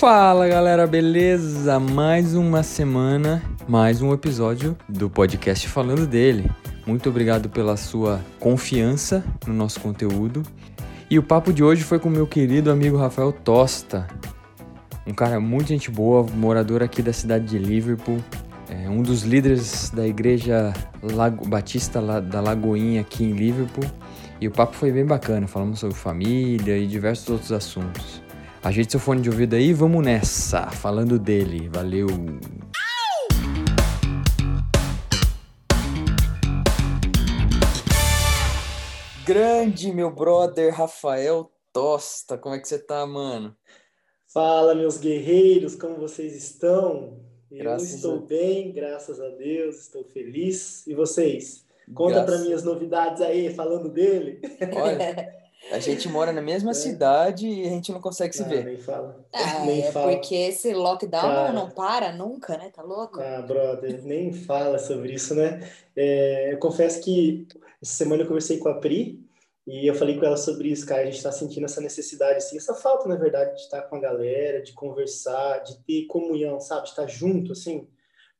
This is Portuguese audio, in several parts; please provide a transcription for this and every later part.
Fala galera, beleza? Mais uma semana, mais um episódio do podcast Falando dele. Muito obrigado pela sua confiança no nosso conteúdo. E o papo de hoje foi com meu querido amigo Rafael Tosta, um cara muito gente boa, morador aqui da cidade de Liverpool, é um dos líderes da igreja Lago, Batista da Lagoinha aqui em Liverpool. E o papo foi bem bacana, falamos sobre família e diversos outros assuntos. Ajeite seu fone de ouvido aí, vamos nessa, falando dele. Valeu! Grande meu brother Rafael Tosta, como é que você tá, mano? Fala, meus guerreiros, como vocês estão? Graças Eu estou a... bem, graças a Deus, estou feliz. E vocês? Conta para mim as novidades aí, falando dele. Olha, a gente mora na mesma é. cidade e a gente não consegue se ah, ver. Nem fala. Ah, nem é fala. porque esse lockdown Cara, não para nunca, né? Tá louco? Ah, brother, nem fala sobre isso, né? É, eu confesso que essa semana eu conversei com a Pri e eu falei com ela sobre isso, cara. A gente tá sentindo essa necessidade, assim, essa falta, na verdade, de estar com a galera, de conversar, de ter comunhão, sabe? De estar junto, assim.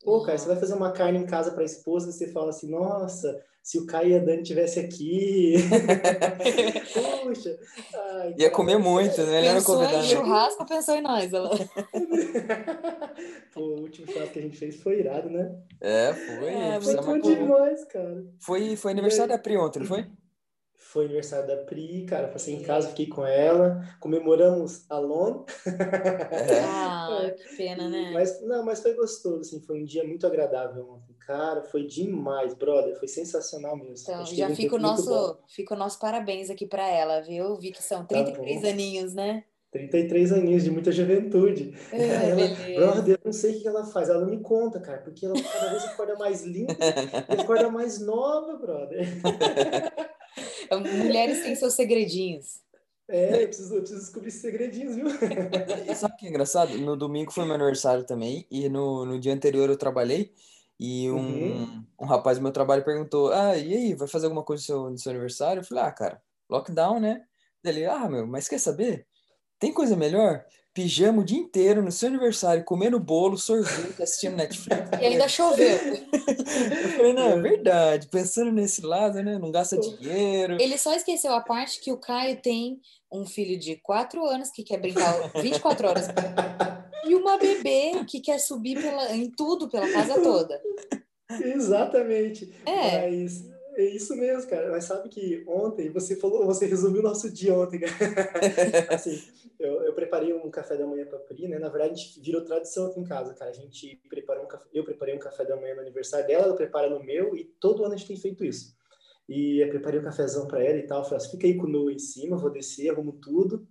Pô, cara, você vai fazer uma carne em casa para a esposa e você fala assim, nossa, se o Caio e a Dani tivesse aqui. Puxa. Ai, Ia comer muito, né? Ele pensou em churrasco, pensou em nós. Ela... Pô, o último churrasco que a gente fez foi irado, né? É, foi. É, foi tudo demais, cara. Foi, foi aniversário da Pri ontem, não foi? Foi aniversário da Pri, cara. Passei em casa, fiquei com ela. Comemoramos Alone. É. Ah, que pena, né? Mas, não, mas foi gostoso, assim. Foi um dia muito agradável ontem. Cara, foi demais, brother. Foi sensacional mesmo. Então, já fica o, nosso, fica o nosso parabéns aqui para ela, viu? Vi que são 33 tá aninhos, né? 33 aninhos de muita juventude. É, ela, brother, eu não sei o que ela faz. Ela não me conta, cara, porque ela cada vez acorda mais linda e acorda mais nova, brother. Mulheres têm seus segredinhos. É, eu preciso, eu preciso descobrir esses segredinhos, viu? E sabe o que é engraçado? No domingo foi meu aniversário também, e no, no dia anterior eu trabalhei, e um, uhum. um rapaz do meu trabalho perguntou: Ah, e aí, vai fazer alguma coisa no seu, no seu aniversário? Eu falei: Ah, cara, lockdown, né? Ele, ah, meu, mas quer saber? Tem coisa melhor? Pijama o dia inteiro no seu aniversário, comendo bolo, sorvete, assistindo Netflix. E ainda choveu. Eu falei, não, é verdade. Pensando nesse lado, né? Não gasta dinheiro. Ele só esqueceu a parte que o Caio tem um filho de 4 anos que quer brincar 24 horas e uma bebê que quer subir pela, em tudo pela casa toda. Exatamente. É. Mas é isso mesmo, cara. Mas sabe que ontem você falou, você resumiu o nosso dia ontem, cara. assim, preparei um café da manhã para Pri, né? Na verdade, a gente virou tradição aqui em casa, cara. A gente preparou um café, eu preparei um café da manhã no aniversário dela, ela prepara no meu e todo ano a gente tem feito isso. E eu preparei um cafezão para ela e tal, falei, assim, fica aí com o Nu em cima, vou descer, arrumo tudo.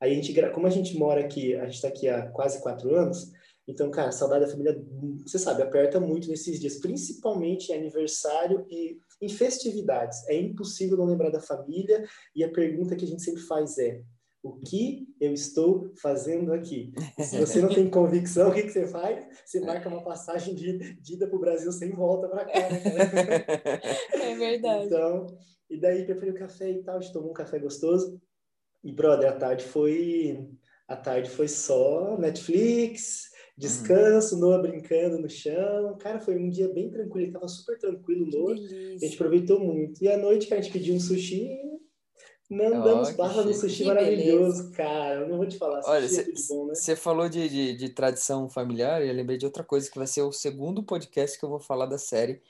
Aí a gente, como a gente mora aqui, a gente está aqui há quase quatro anos, então, cara, a saudade da família, você sabe, aperta muito nesses dias, principalmente em aniversário e em festividades. É impossível não lembrar da família e a pergunta que a gente sempre faz é: o que eu estou fazendo aqui? Se você não tem convicção, o que, que você faz? Você marca uma passagem de, de ida para o Brasil sem volta para cá. Né? É verdade. Então, e daí preferi o café e tal, a gente tomou um café gostoso. E, brother, a tarde foi. A tarde foi só Netflix, descanso, Noah brincando no chão. Cara, foi um dia bem tranquilo, ele tava super tranquilo, Noah. A gente aproveitou muito. E à noite, que a gente pediu um sushi, não damos oh, barra no sushi maravilhoso, beleza. cara. Eu não vou te falar. Olha, você é falou de, de, de, tradição familiar e eu lembrei de outra coisa que vai ser o segundo podcast que eu vou falar da série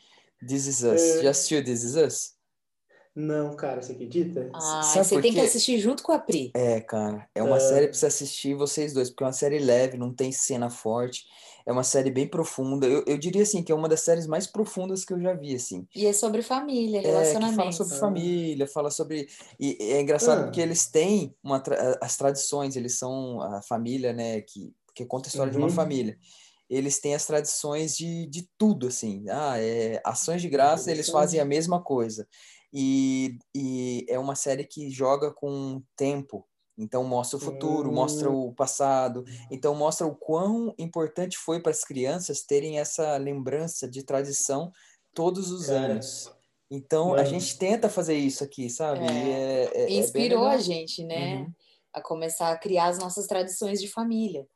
This Is Us. É... Já assistiu This Is Us? Não, cara, você acredita? Ah, Sabe você tem que assistir junto com a Pri. É, cara, é uma é... série pra você assistir vocês dois, porque é uma série leve, não tem cena forte, é uma série bem profunda. Eu, eu diria assim que é uma das séries mais profundas que eu já vi, assim. E é sobre família, relacionamento. É, fala sobre família, fala sobre. E é engraçado ah. porque eles têm uma tra... as tradições, eles são a família, né, que, que conta a história uhum. de uma uhum. família eles têm as tradições de, de tudo, assim. Ah, é, ações de graça, eles fazem a mesma coisa. E, e é uma série que joga com tempo. Então mostra o futuro, hum. mostra o passado. Então mostra o quão importante foi para as crianças terem essa lembrança de tradição todos os é. anos. Então Mano. a gente tenta fazer isso aqui, sabe? É. É, Inspirou a gente, né? Uhum. A começar a criar as nossas tradições de família.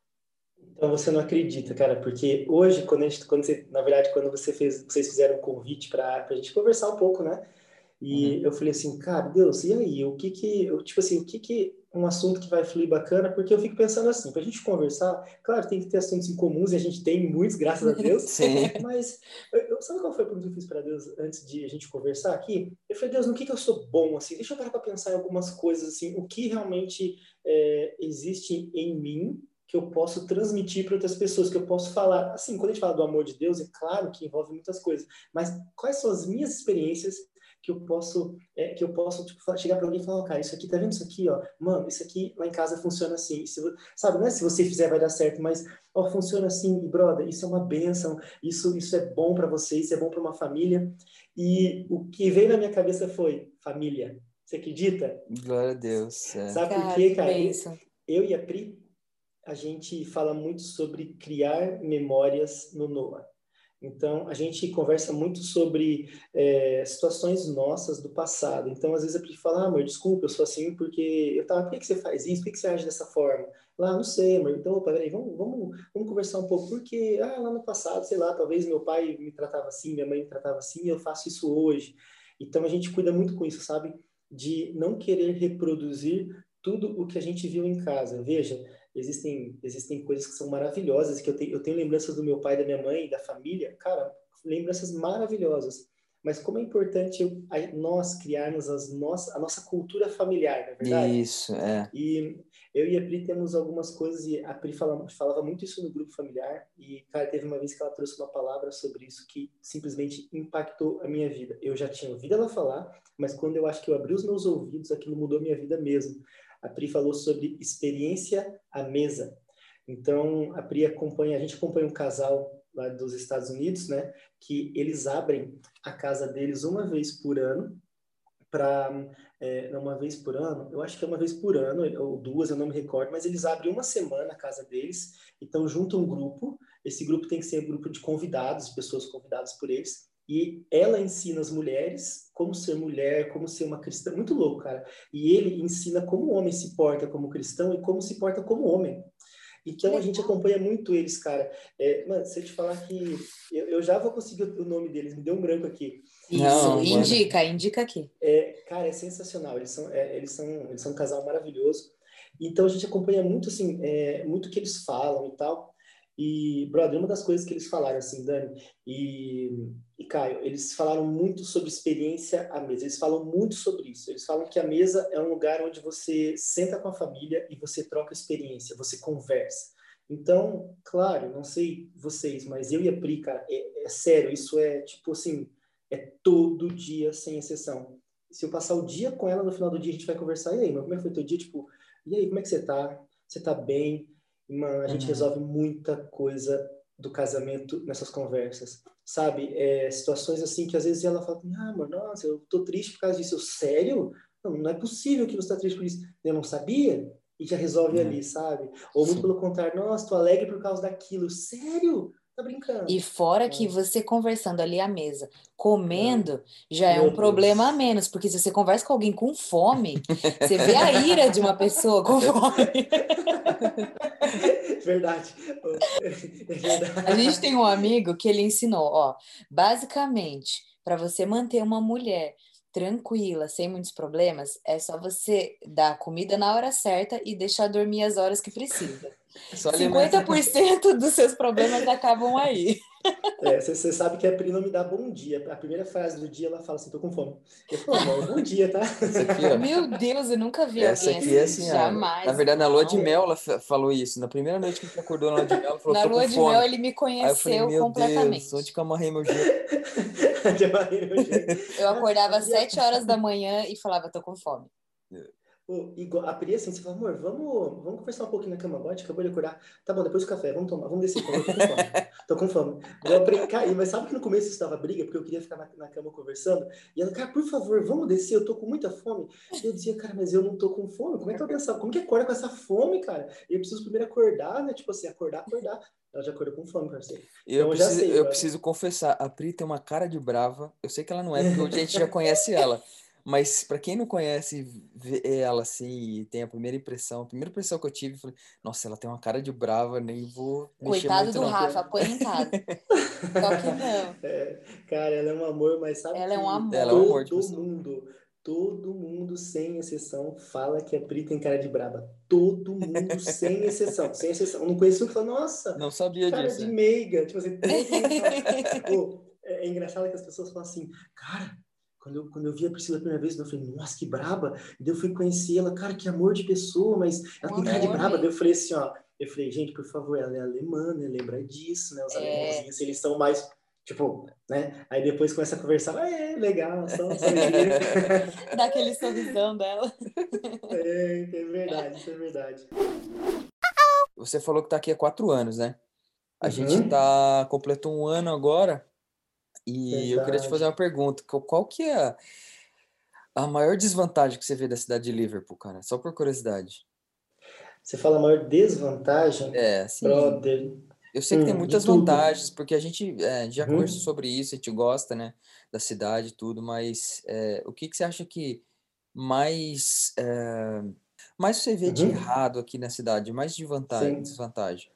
Então você não acredita, cara, porque hoje, quando, a gente, quando você, na verdade, quando você fez, vocês fizeram um convite para a gente conversar um pouco, né? E uhum. eu falei assim, cara, Deus, e aí? O que que, eu, tipo assim, o que que um assunto que vai fluir bacana? Porque eu fico pensando assim, para a gente conversar, claro, tem que ter assuntos em comuns e a gente tem muitos, graças a Deus. Sim. Mas eu, sabe qual foi a pergunta que eu fiz para Deus antes de a gente conversar aqui? Eu falei, Deus, no que que eu sou bom assim? Deixa eu parar para pensar em algumas coisas assim, o que realmente é, existe em mim que eu posso transmitir para outras pessoas, que eu posso falar. Assim, quando a gente fala do amor de Deus, é claro que envolve muitas coisas, mas quais são as minhas experiências que eu posso, é, que eu posso tipo, chegar para alguém e falar, oh, cara, isso aqui, tá vendo isso aqui, ó? Mano, isso aqui lá em casa funciona assim. Se, sabe, não é se você fizer vai dar certo, mas, ó, funciona assim, e brother, isso é uma benção, isso, isso é bom para você, isso é bom para uma família. E o que veio na minha cabeça foi família. Você acredita? Glória a Deus. É. Sabe por quê, cara? Eu e a Pri, a gente fala muito sobre criar memórias no Noah. Então, a gente conversa muito sobre é, situações nossas do passado. Então, às vezes a gente fala, ah, amor, desculpa, eu sou assim porque eu tava, por que, que você faz isso? Por que, que você age dessa forma? Lá, não sei, amor. Então, opa, peraí, vamos, vamos, vamos conversar um pouco. Porque, ah, lá no passado, sei lá, talvez meu pai me tratava assim, minha mãe me tratava assim, e eu faço isso hoje. Então, a gente cuida muito com isso, sabe? De não querer reproduzir tudo o que a gente viu em casa. Veja, existem, existem coisas que são maravilhosas, que eu tenho, eu tenho lembranças do meu pai, da minha mãe, da família, cara, lembranças maravilhosas. Mas como é importante eu, nós criarmos as nossa, a nossa cultura familiar, não é verdade? Isso, é. E eu e a Pri temos algumas coisas, e a Pri falava, falava muito isso no grupo familiar, e, cara, teve uma vez que ela trouxe uma palavra sobre isso que simplesmente impactou a minha vida. Eu já tinha ouvido ela falar, mas quando eu acho que eu abri os meus ouvidos, aquilo mudou minha vida mesmo a Pri falou sobre experiência à mesa. Então, a Pri acompanha, a gente acompanha um casal lá dos Estados Unidos, né, que eles abrem a casa deles uma vez por ano para é, uma vez por ano, eu acho que é uma vez por ano, ou duas, eu não me recordo, mas eles abrem uma semana a casa deles, então juntam um grupo, esse grupo tem que ser um grupo de convidados, pessoas convidadas por eles, e ela ensina as mulheres como ser mulher, como ser uma cristã. Muito louco, cara. E ele ensina como o homem se porta como cristão e como se porta como homem. Então a gente acompanha muito eles, cara. É, mano, se eu te falar que eu, eu, já vou conseguir o nome deles, me deu um branco aqui. Isso, Não, indica, mano. indica aqui. É, cara, é sensacional. Eles são, é, eles são, eles são um casal maravilhoso. Então a gente acompanha muito assim, é, muito o que eles falam e tal. E, brother, uma das coisas que eles falaram, assim, Dani e, e Caio, eles falaram muito sobre experiência à mesa. Eles falam muito sobre isso. Eles falam que a mesa é um lugar onde você senta com a família e você troca experiência, você conversa. Então, claro, não sei vocês, mas eu e a Pri, cara, é, é sério, isso é tipo assim, é todo dia, sem exceção. Se eu passar o dia com ela, no final do dia a gente vai conversar, e aí, mas como é que foi teu dia? Tipo, e aí, como é que você tá? Você tá bem? Mano, a gente uhum. resolve muita coisa do casamento nessas conversas, sabe? É, situações assim que às vezes ela fala, ah, mano, nossa, eu tô triste por causa disso. Eu, sério? Não, não é possível que você tá triste por isso. Eu não sabia? E já resolve uhum. ali, sabe? Ou muito Sim. pelo contrário, nossa, tô alegre por causa daquilo. Sério? Tá brincando. E fora é. que você conversando ali à mesa, comendo, é. já é um Deus. problema a menos, porque se você conversa com alguém com fome, você vê a ira de uma pessoa com fome. Verdade. É verdade. A gente tem um amigo que ele ensinou, ó, basicamente, para você manter uma mulher tranquila, sem muitos problemas, é só você dar comida na hora certa e deixar dormir as horas que precisa. Só 50% dos seus problemas acabam aí. É, você sabe que a Pri não me dá bom dia. A primeira frase do dia ela fala assim: tô com fome. Eu falo, bom dia, tá? Aqui, Meu Deus, eu nunca vi Essa alguém aqui é assim. Jamais. Na verdade, na lua de mel ela falou isso. Na primeira noite que a gente acordou na lua de mel, ela falou: Na lua de fome. mel ele me conheceu Aí eu falei, completamente. Deus, onde que eu amarrei meu jeito? eu acordava às 7 horas da manhã e falava: tô com fome. Igual, a Pri, assim, você fala, amor, vamos, vamos conversar um pouquinho na cama agora, acabou de acordar. Tá bom, depois do café, vamos tomar, vamos descer, tô com fome. tô com fome. Eu mas sabe que no começo estava briga, porque eu queria ficar na, na, cama conversando, e ela, cara, por favor, vamos descer, eu tô com muita fome. E eu dizia, cara, mas eu não tô com fome, como é que eu pensar? Como que acorda com essa fome, cara? Eu preciso primeiro acordar, né, tipo assim, acordar, acordar. Ela já acordou com fome, parceiro. Eu, então, preciso, eu, eu preciso confessar, a Pri tem uma cara de brava, eu sei que ela não é, porque a gente já conhece ela. Mas para quem não conhece ela assim e tem a primeira impressão, a primeira impressão que eu tive, foi, nossa, ela tem uma cara de brava, nem vou. Coitado do Rafa, põe em casa. Só que não. É, cara, ela é um amor, mas sabe ela é um amor. Ela é um amor de todo mundo, todo mundo, sem exceção, fala que a Pri tem cara de braba. Todo mundo, sem exceção, sem exceção. Eu não conheço um que fala, nossa, não sabia cara disso. de meiga. Tipo assim, Pô, é, é engraçado que as pessoas falam assim, cara quando eu, quando eu vi a Priscila a primeira vez, eu falei, nossa, que braba. E daí eu fui conhecer ela, cara, que amor de pessoa, mas ela tem cara de braba. Daí eu falei assim, ó, eu falei, gente, por favor, ela é alemã, né? Lembra disso, né? Os é. alemãozinhos, eles são mais, tipo, né? Aí depois começa a conversar, ah, é, legal, só, só Dá aquele sorrisão dela. É, é verdade, isso é verdade. Você falou que tá aqui há quatro anos, né? A uhum. gente tá, completou um ano agora e Verdade. eu queria te fazer uma pergunta. Qual que é a, maior desvantagem que você vê da cidade de Liverpool, cara? Só por curiosidade. Você fala a maior desvantagem? É, sim. Brother. Eu sei que hum, tem muitas vantagens, porque a gente é, já hum. conversou sobre isso, a gente gosta, né, da cidade e tudo, mas é, o que, que você acha que mais, é, mais você vê uhum. de errado aqui na cidade, mais de vantagem, desvantagem?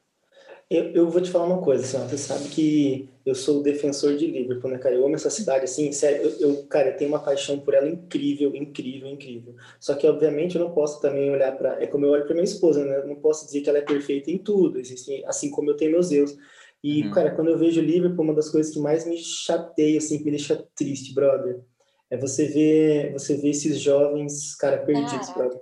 Eu, eu vou te falar uma coisa, assim, você sabe que eu sou o defensor de Liverpool, né, cara? Eu amo essa cidade, assim, sério, eu, eu, cara, eu tenho uma paixão por ela incrível, incrível, incrível. Só que, obviamente, eu não posso também olhar para. É como eu olho para minha esposa, né? Eu não posso dizer que ela é perfeita em tudo, assim, assim como eu tenho meus erros. E, uhum. cara, quando eu vejo Liverpool, uma das coisas que mais me chateia, assim, que me deixa triste, brother, é você ver, você ver esses jovens, cara, perdidos, brother.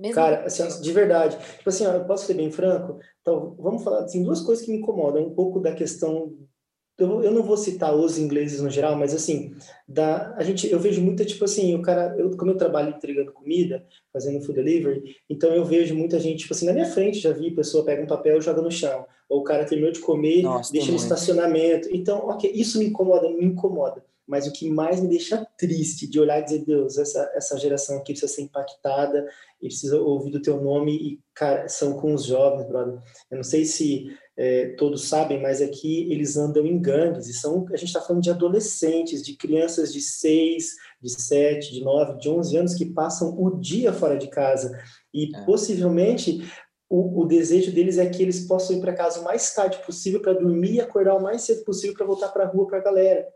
Mesmo cara, assim, de verdade. Tipo assim, ó, eu posso ser bem franco? Então, vamos falar assim, duas coisas que me incomodam. Um pouco da questão eu, eu não vou citar os ingleses no geral, mas assim, da, a gente, eu vejo muita, tipo assim, o cara, eu, como eu trabalho entregando comida, fazendo food delivery, então eu vejo muita gente, tipo assim, na minha frente já vi pessoa pega um papel e joga no chão, ou o cara terminou de comer, Nossa, deixa no estacionamento. Então, ok, isso me incomoda, me incomoda. Mas o que mais me deixa triste de olhar e dizer, Deus, essa, essa geração aqui precisa ser impactada e precisa ouvir do teu nome e, cara, são com os jovens, brother. Eu não sei se é, todos sabem, mas aqui eles andam em gangues e são, a gente está falando de adolescentes, de crianças de 6, de 7, de 9, de 11 anos que passam o dia fora de casa e é. possivelmente o, o, desejo deles é que eles possam ir para casa o mais tarde possível para dormir e acordar o mais cedo possível para voltar para a rua para a galera.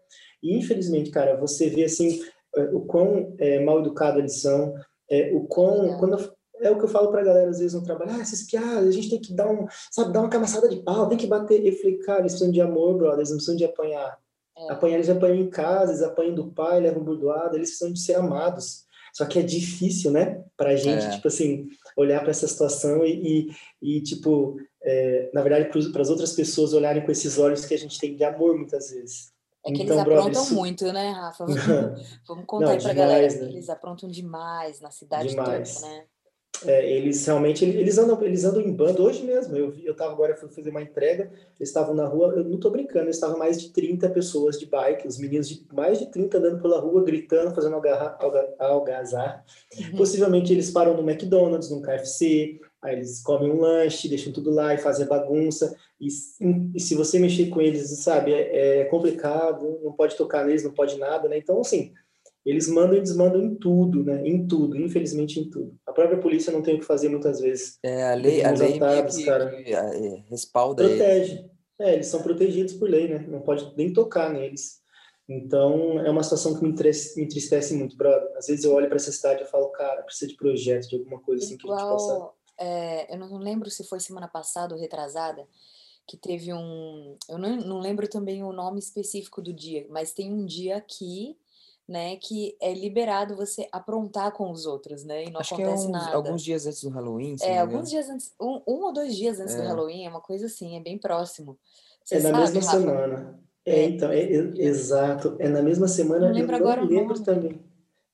E infelizmente, cara, você vê assim é, o quão é, mal educado eles são, é, o quão quando é o que eu falo pra galera às vezes no trabalho, ah, esses piadas, a gente tem que dar um, sabe, dar uma camaçada de pau, tem que bater. Eu falei, cara, eles precisam de amor, brother, eles não precisam de apanhar. É. Apanhar, eles apanham em casa, eles apanham do pai, levam burdoada, eles precisam de ser amados. Só que é difícil, né, pra gente, é. tipo assim, olhar para essa situação e, e, e tipo, é, na verdade, para as outras pessoas olharem com esses olhos que a gente tem de amor muitas vezes. É que então, eles aprontam brother, isso... muito, né, Rafa? Vamos, contar aí pra demais, galera. Né? Eles aprontam demais na cidade demais. toda, né? É, eles realmente eles andam eles andam em bando hoje mesmo eu eu tava agora fui fazer uma entrega eles estavam na rua eu não tô brincando eles estavam mais de 30 pessoas de bike os meninos de mais de 30 andando pela rua gritando fazendo alga, alga, algazar uhum. possivelmente eles param no McDonald's no KFC aí eles comem um lanche deixam tudo lá e fazem bagunça e, e se você mexer com eles sabe é, é complicado não pode tocar neles não pode nada né então assim eles mandam e desmandam em tudo, né? Em tudo, infelizmente em tudo. A própria polícia não tem o que fazer muitas vezes. É, a lei, a lei ataques, que, cara. Que, é, respalda Protege. Eles. É, eles são protegidos por lei, né? Não pode nem tocar neles. Então, é uma situação que me entristece, me entristece muito, brother. Às vezes eu olho para essa cidade e falo, cara, precisa de projeto, de alguma coisa assim Igual, que a gente possa... É, eu não lembro se foi semana passada ou retrasada, que teve um... Eu não, não lembro também o nome específico do dia, mas tem um dia aqui né, que é liberado você aprontar com os outros, né, e não Acho acontece que é uns, nada. alguns dias antes do Halloween. É, alguns dias antes, um, um, ou dois dias antes é. do Halloween, é uma coisa assim, é bem próximo. Você é na mesma Rafa? semana. É, é, então, é, é, exato, é na mesma semana. Não lembro eu agora não lembro também.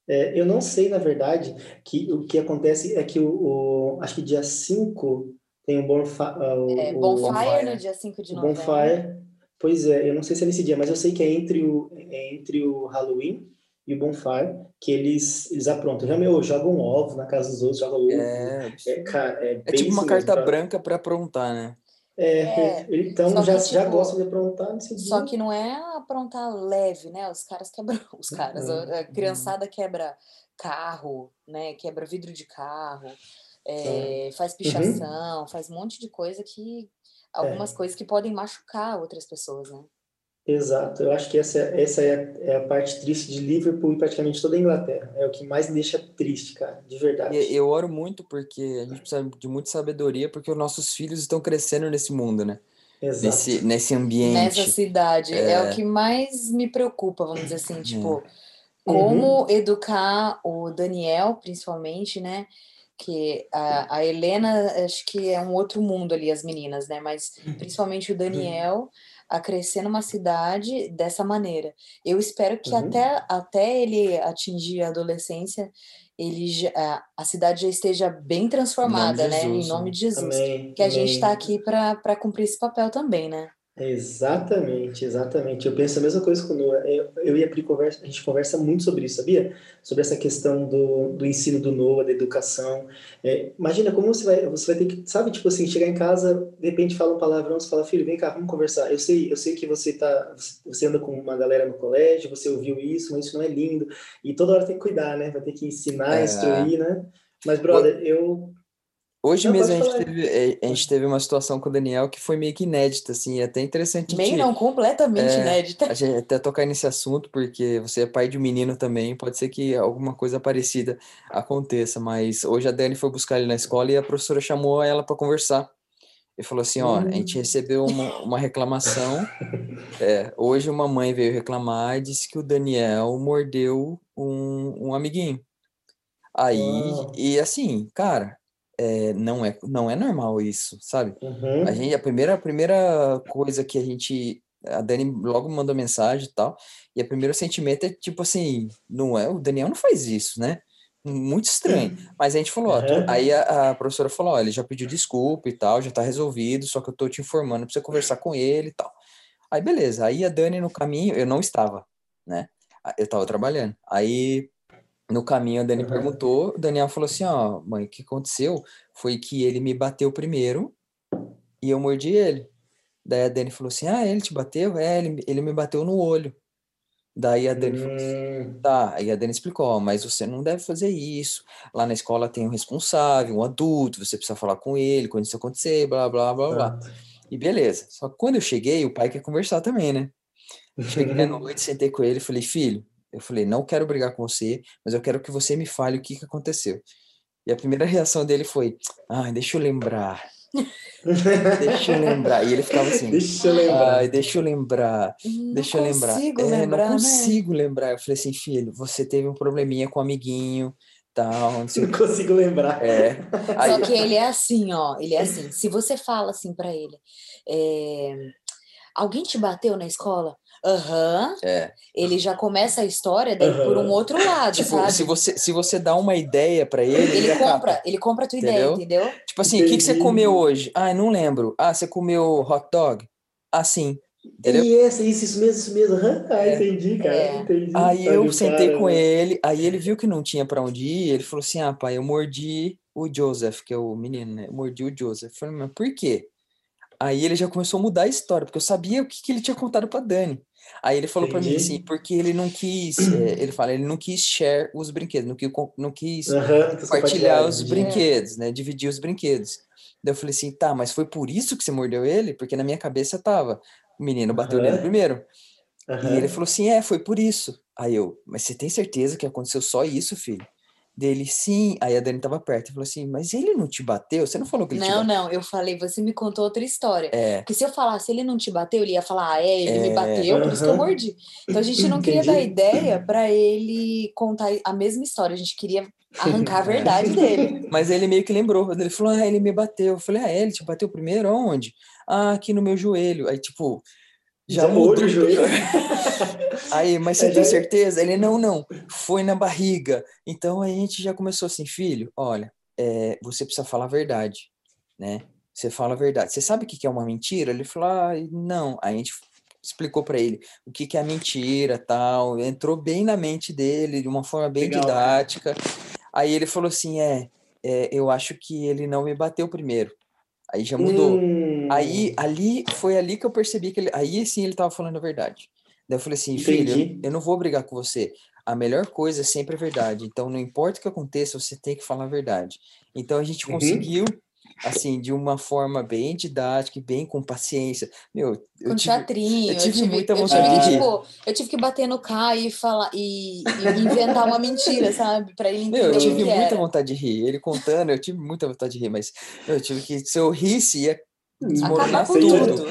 É, eu não sei, na verdade, que o que acontece é que o, o acho que dia 5 tem o Bonfire. O, é, Bonfire no dia 5 de novembro. Bonfire. Pois é, eu não sei se é nesse dia, mas eu sei que é entre o, é entre o Halloween e o Bonfire, que eles, eles aprontam. Já, meu, jogam um ovo na casa dos outros, jogam ovo. É, é, cara, é, é tipo uma carta branca para aprontar, né? É, é. então já, que, já tipo, gostam de aprontar nesse dia. Só que não é aprontar leve, né? Os caras quebram. Os caras, uhum. a criançada quebra carro, né? Quebra vidro de carro, é, faz uhum. pichação, uhum. faz um monte de coisa que. Algumas é. coisas que podem machucar outras pessoas, né? Exato, eu acho que essa, essa é, a, é a parte triste de Liverpool e praticamente toda a Inglaterra. É o que mais me deixa triste, cara, de verdade. E eu oro muito porque a gente precisa de muita sabedoria, porque os nossos filhos estão crescendo nesse mundo, né? Exato. Nesse, nesse ambiente. Nessa cidade. É... é o que mais me preocupa, vamos dizer assim, tipo, é. como uhum. educar o Daniel, principalmente, né? Que a, a, Helena acho que é um outro mundo ali as meninas né mas uhum. principalmente o Daniel a crescer numa cidade dessa maneira. Eu espero que uhum. até, até ele atingir a adolescência, ele já, a cidade já esteja bem transformada, em né? Jesus, em nome de Jesus. Amém, que a gente está aqui para cumprir esse papel também, né? Exatamente, exatamente. Eu penso a mesma coisa quando eu, eu e a Pri conversa, a gente conversa muito sobre isso, sabia? Sobre essa questão do, do ensino do Noah, da educação. É, imagina como você vai, você vai ter que, sabe, tipo assim, chegar em casa, de repente fala um palavrão, você fala, filho, vem cá, vamos conversar. Eu sei, eu sei que você tá, você anda com uma galera no colégio, você ouviu isso, mas isso não é lindo. E toda hora tem que cuidar, né? Vai ter que ensinar, é. instruir, né? Mas, brother, eu Hoje não, mesmo a gente, teve, é, a gente teve uma situação com o Daniel que foi meio que inédita, assim, é até interessante. Meio não, completamente é, inédita. A gente até tocar nesse assunto, porque você é pai de um menino também, pode ser que alguma coisa parecida aconteça, mas hoje a Dani foi buscar ele na escola e a professora chamou ela para conversar. E falou assim, ó, a gente hum. recebeu uma, uma reclamação, é, hoje uma mãe veio reclamar e disse que o Daniel mordeu um, um amiguinho. Aí, e assim, cara, é, não, é, não é normal isso, sabe? Uhum. A gente, a primeira, a primeira coisa que a gente, a Dani logo mandou mensagem e tal, e o primeiro sentimento é tipo assim, não é, o Daniel não faz isso, né? Muito estranho. Mas a gente falou, ó, uhum. aí a, a, professora falou, ó, ele já pediu desculpa e tal, já tá resolvido, só que eu tô te informando pra você conversar com ele e tal. Aí beleza, aí a Dani no caminho, eu não estava, né? Eu tava trabalhando. Aí no caminho, a Dani uhum. perguntou, o Daniel falou assim, ó, mãe, o que aconteceu foi que ele me bateu primeiro e eu mordi ele. Daí a Dani falou assim, ah, ele te bateu? É, ele, ele me bateu no olho. Daí a Dani falou assim, hum. tá, aí a Dani explicou, ó, mas você não deve fazer isso. Lá na escola tem um responsável, um adulto, você precisa falar com ele quando isso acontecer, blá, blá, blá, blá. E beleza. Só que quando eu cheguei, o pai quer conversar também, né? Cheguei à noite, sentei com ele e falei, filho, eu falei, não quero brigar com você, mas eu quero que você me fale o que, que aconteceu. E a primeira reação dele foi, ah, deixa eu lembrar. deixa eu lembrar. E ele ficava assim, deixa eu lembrar. Deixa eu lembrar. Não deixa eu lembrar. Consigo é, lembrar não né? consigo né? lembrar. Eu falei assim, filho, você teve um probleminha com um amiguinho, tal. Não, não consigo lembrar. É. Aí... Só que ele é assim, ó. Ele é assim. Se você fala assim para ele, é... alguém te bateu na escola? Aham. Uhum. É. Ele já começa a história daí uhum. por um outro lado, tipo, sabe? Se você, se você dá uma ideia para ele, ele, ele compra, ele compra a tua entendeu? ideia, entendeu? Tipo assim, o que, que você comeu hoje? Ah, não lembro. Ah, você comeu hot dog? Ah, sim. Entendeu? Isso, isso, isso mesmo, isso mesmo. Ah, é. entendi, cara. É. Entendi. Aí eu sentei cara, com né? ele, aí ele viu que não tinha para onde ir, ele falou assim: ah, pai, eu mordi o Joseph, que é o menino, né? Eu mordi o Joseph. Eu falei, mas por quê? Aí ele já começou a mudar a história, porque eu sabia o que, que ele tinha contado para Dani. Aí ele falou para mim assim, porque ele não quis, é, ele fala, ele não quis share os brinquedos, não quis, não quis uhum, compartilhar os brinquedos, né? Dividir os brinquedos. Daí eu falei assim, tá, mas foi por isso que você mordeu ele? Porque na minha cabeça tava, o menino bateu uhum. nele primeiro. Uhum. E ele falou assim, é, foi por isso. Aí eu, mas você tem certeza que aconteceu só isso, filho? Dele, sim. Aí a Dani tava perto e falou assim: Mas ele não te bateu? Você não falou que ele não, te bateu? Não, não, eu falei, você me contou outra história. É. Porque se eu falasse, ele não te bateu, ele ia falar, ah, é, ele é. me bateu, por isso que eu mordi. Então a gente não queria dar ideia para ele contar a mesma história, a gente queria arrancar a verdade dele. Mas ele meio que lembrou, ele falou, ah, ele me bateu. Eu falei, ah, ele te bateu primeiro? Aonde? Ah, aqui no meu joelho. Aí, tipo, já, já mudou. o joelho. Aí, mas você tem certeza? Ele, não, não, foi na barriga. Então a gente já começou assim, filho, olha, é, você precisa falar a verdade, né? Você fala a verdade. Você sabe o que é uma mentira? Ele falou, ah, não. Aí a gente explicou para ele o que, que é mentira, tal. Entrou bem na mente dele, de uma forma bem Legal. didática. Aí ele falou assim, é, é, eu acho que ele não me bateu primeiro. Aí já mudou. Hum. Aí, ali, foi ali que eu percebi que ele, aí sim ele tava falando a verdade. Daí eu falei assim, Entendi. filho, eu não vou brigar com você. A melhor coisa é sempre a verdade. Então, não importa o que aconteça, você tem que falar a verdade. Então, a gente uhum. conseguiu assim, de uma forma bem didática e bem com paciência. Meu, eu com tive, teatrinho. Eu tive, eu tive muita vontade eu tive que, tipo, eu tive que bater no K e falar e, e inventar uma mentira, sabe? Para ele entender. Meu, eu tive muita era. vontade de rir. Ele contando, eu tive muita vontade de rir, mas eu tive que, se eu risse, ia Acabar com tudo.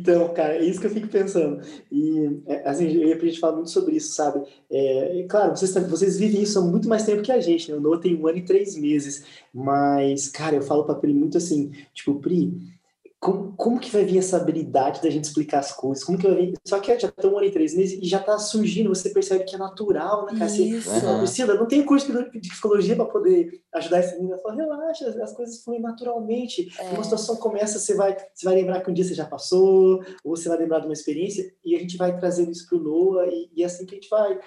Então, cara, é isso que eu fico pensando. E, é, assim, eu ia pra gente falar muito sobre isso, sabe? É, claro, vocês, vocês vivem isso há muito mais tempo que a gente, né? O Noah tem um ano e três meses. Mas, cara, eu falo pra Pri muito assim, tipo, Pri, como, como que vai vir essa habilidade da gente explicar as coisas? Como que vai vir? Só que já estão um ano e três meses e já está surgindo, você percebe que é natural, né, cara? Isso. Você, não tem curso de psicologia para poder ajudar esse menino. Fala, relaxa, as coisas fluem naturalmente. É. Uma situação começa, você vai, você vai lembrar que um dia você já passou, ou você vai lembrar de uma experiência, e a gente vai trazendo isso para o Noah, e, e é assim que a gente vai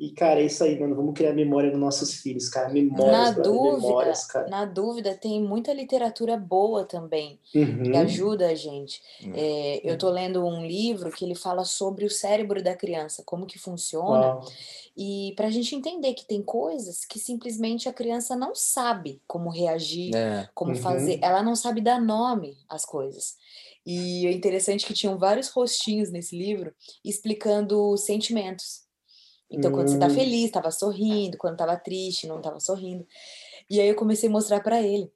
e, cara, é isso aí, mano. Vamos criar memória nos nossos filhos, cara. Memórias, na brother, dúvida, memórias, cara. Na dúvida, tem muita literatura boa também, uhum. que ajuda a gente. Uhum. É, eu tô lendo um livro que ele fala sobre o cérebro da criança, como que funciona. Uau. E para a gente entender que tem coisas que simplesmente a criança não sabe como reagir, é. como uhum. fazer. Ela não sabe dar nome às coisas. E é interessante que tinham vários rostinhos nesse livro explicando sentimentos. Então, quando você tá hum. feliz, tava sorrindo, quando tava triste, não tava sorrindo. E aí eu comecei a mostrar para ele.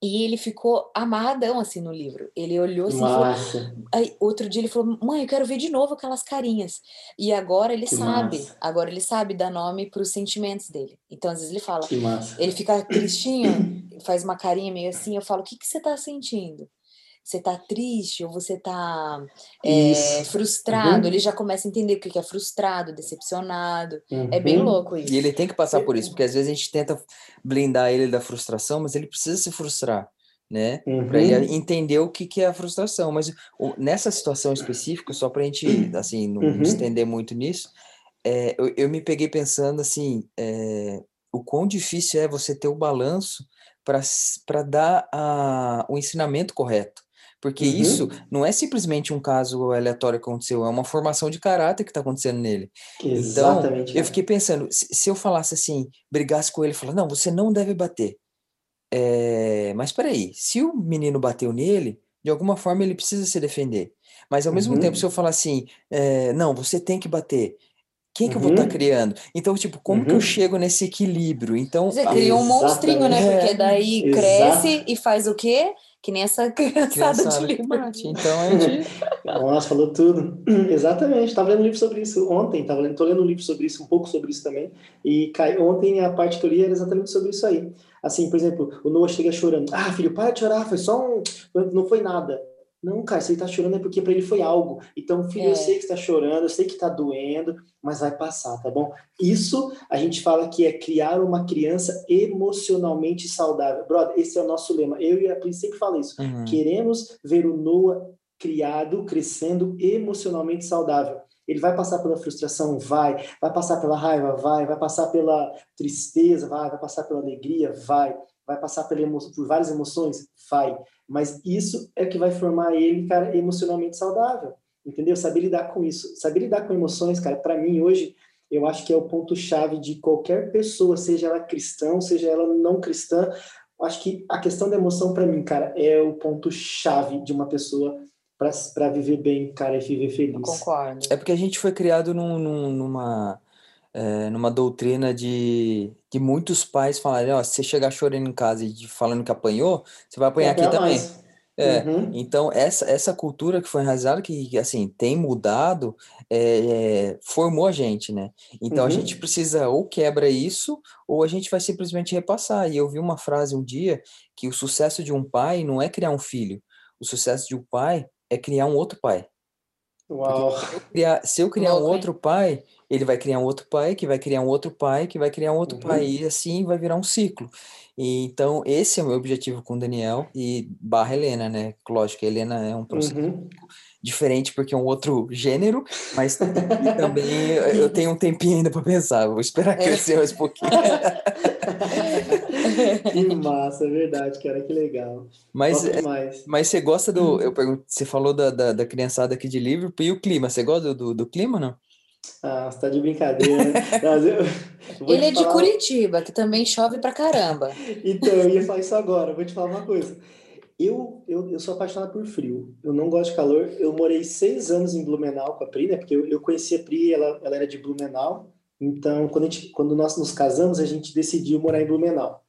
E ele ficou amarradão assim no livro. Ele olhou assim falou... Aí, outro dia ele falou: "Mãe, eu quero ver de novo aquelas carinhas". E agora ele que sabe, massa. agora ele sabe dar nome para os sentimentos dele. Então às vezes ele fala, ele fica tristinho, faz uma carinha meio assim, eu falo: "O que que você tá sentindo?" Você tá triste ou você tá é, frustrado, uhum. ele já começa a entender o que é frustrado, decepcionado. Uhum. É bem uhum. louco isso. E ele tem que passar por isso, porque às vezes a gente tenta blindar ele da frustração, mas ele precisa se frustrar. Né? Uhum. Para ele entender o que, que é a frustração. Mas nessa situação específica, só para a gente assim, não uhum. estender muito nisso, é, eu, eu, me peguei pensando assim: é, o quão difícil é você ter o balanço para dar a, o ensinamento correto. Porque uhum. isso não é simplesmente um caso aleatório que aconteceu, é uma formação de caráter que está acontecendo nele. Exatamente. Então, eu fiquei pensando, se, eu falasse assim, brigasse com ele e falasse, não, você não deve bater. É, mas peraí, se o menino bateu nele, de alguma forma ele precisa se defender. Mas ao mesmo uhum. tempo, se eu falar assim, é, não, você tem que bater, quem que uhum. eu vou estar tá uhum. criando? Então, tipo, como uhum. que eu uhum. chego nesse equilíbrio? Então, você cria um monstrinho, né? Porque daí cresce e faz o quê? Que nem essa criançada, criançada de livro. Então a gente. Nossa, falou tudo. Exatamente. Estava lendo um livro sobre isso ontem. Tava lendo, tô lendo um livro sobre isso, um pouco sobre isso também. E cai, ontem a parte que eu li era exatamente sobre isso aí. Assim, por exemplo, o Noah chega chorando. Ah, filho, para de chorar, foi só um. Não foi nada. Não, cara, se ele tá chorando é porque para ele foi algo. Então, filho, é. eu sei que está chorando, eu sei que está doendo, mas vai passar, tá bom? Isso a gente fala que é criar uma criança emocionalmente saudável. Brother, esse é o nosso lema. Eu e a Pri sempre falam isso. Uhum. Queremos ver o Noah criado, crescendo emocionalmente saudável. Ele vai passar pela frustração? Vai. Vai passar pela raiva? Vai. Vai passar pela tristeza? Vai. Vai passar pela alegria? Vai. Vai passar emo... por várias emoções? Vai mas isso é que vai formar ele, cara, emocionalmente saudável, entendeu? Saber lidar com isso. Saber lidar com emoções, cara, para mim hoje, eu acho que é o ponto-chave de qualquer pessoa, seja ela cristã, seja ela não cristã. Acho que a questão da emoção, para mim, cara, é o ponto-chave de uma pessoa para viver bem, cara, e viver feliz. Eu concordo. É porque a gente foi criado num, num, numa é, numa doutrina de, de muitos pais falarem, ó, se você chegar chorando em casa e falando que apanhou, você vai apanhar aqui também. É, uhum. então essa, essa cultura que foi enraizada, que assim, tem mudado, é, é, formou a gente, né? Então uhum. a gente precisa ou quebra isso, ou a gente vai simplesmente repassar. E eu vi uma frase um dia que o sucesso de um pai não é criar um filho, o sucesso de um pai é criar um outro pai. Uau. Se eu criar, se eu criar um outro pai, ele vai criar um outro pai, que vai criar um outro pai, que vai criar um outro uhum. pai, e assim vai virar um ciclo. E, então, esse é o meu objetivo com o Daniel e barra Helena, né? Lógico que a Helena é um processo uhum. diferente porque é um outro gênero, mas também eu tenho um tempinho ainda para pensar, vou esperar é. crescer mais um pouquinho. que massa, é verdade, cara, que legal. Mas, é, mas você gosta do. Eu pergunto, você falou da, da, da, criançada aqui de Liverpool e o clima. Você gosta do, do clima, não? Ah, você tá de brincadeira, né? Ele é de Curitiba, que também chove pra caramba. Então, eu ia falar isso agora, vou te falar uma coisa. Eu, eu, eu sou apaixonado por frio. Eu não gosto de calor. Eu morei seis anos em Blumenau com a Pri, né? Porque eu, eu conheci a Pri, ela, ela era de Blumenau. Então, quando, a gente, quando nós nos casamos, a gente decidiu morar em Blumenau.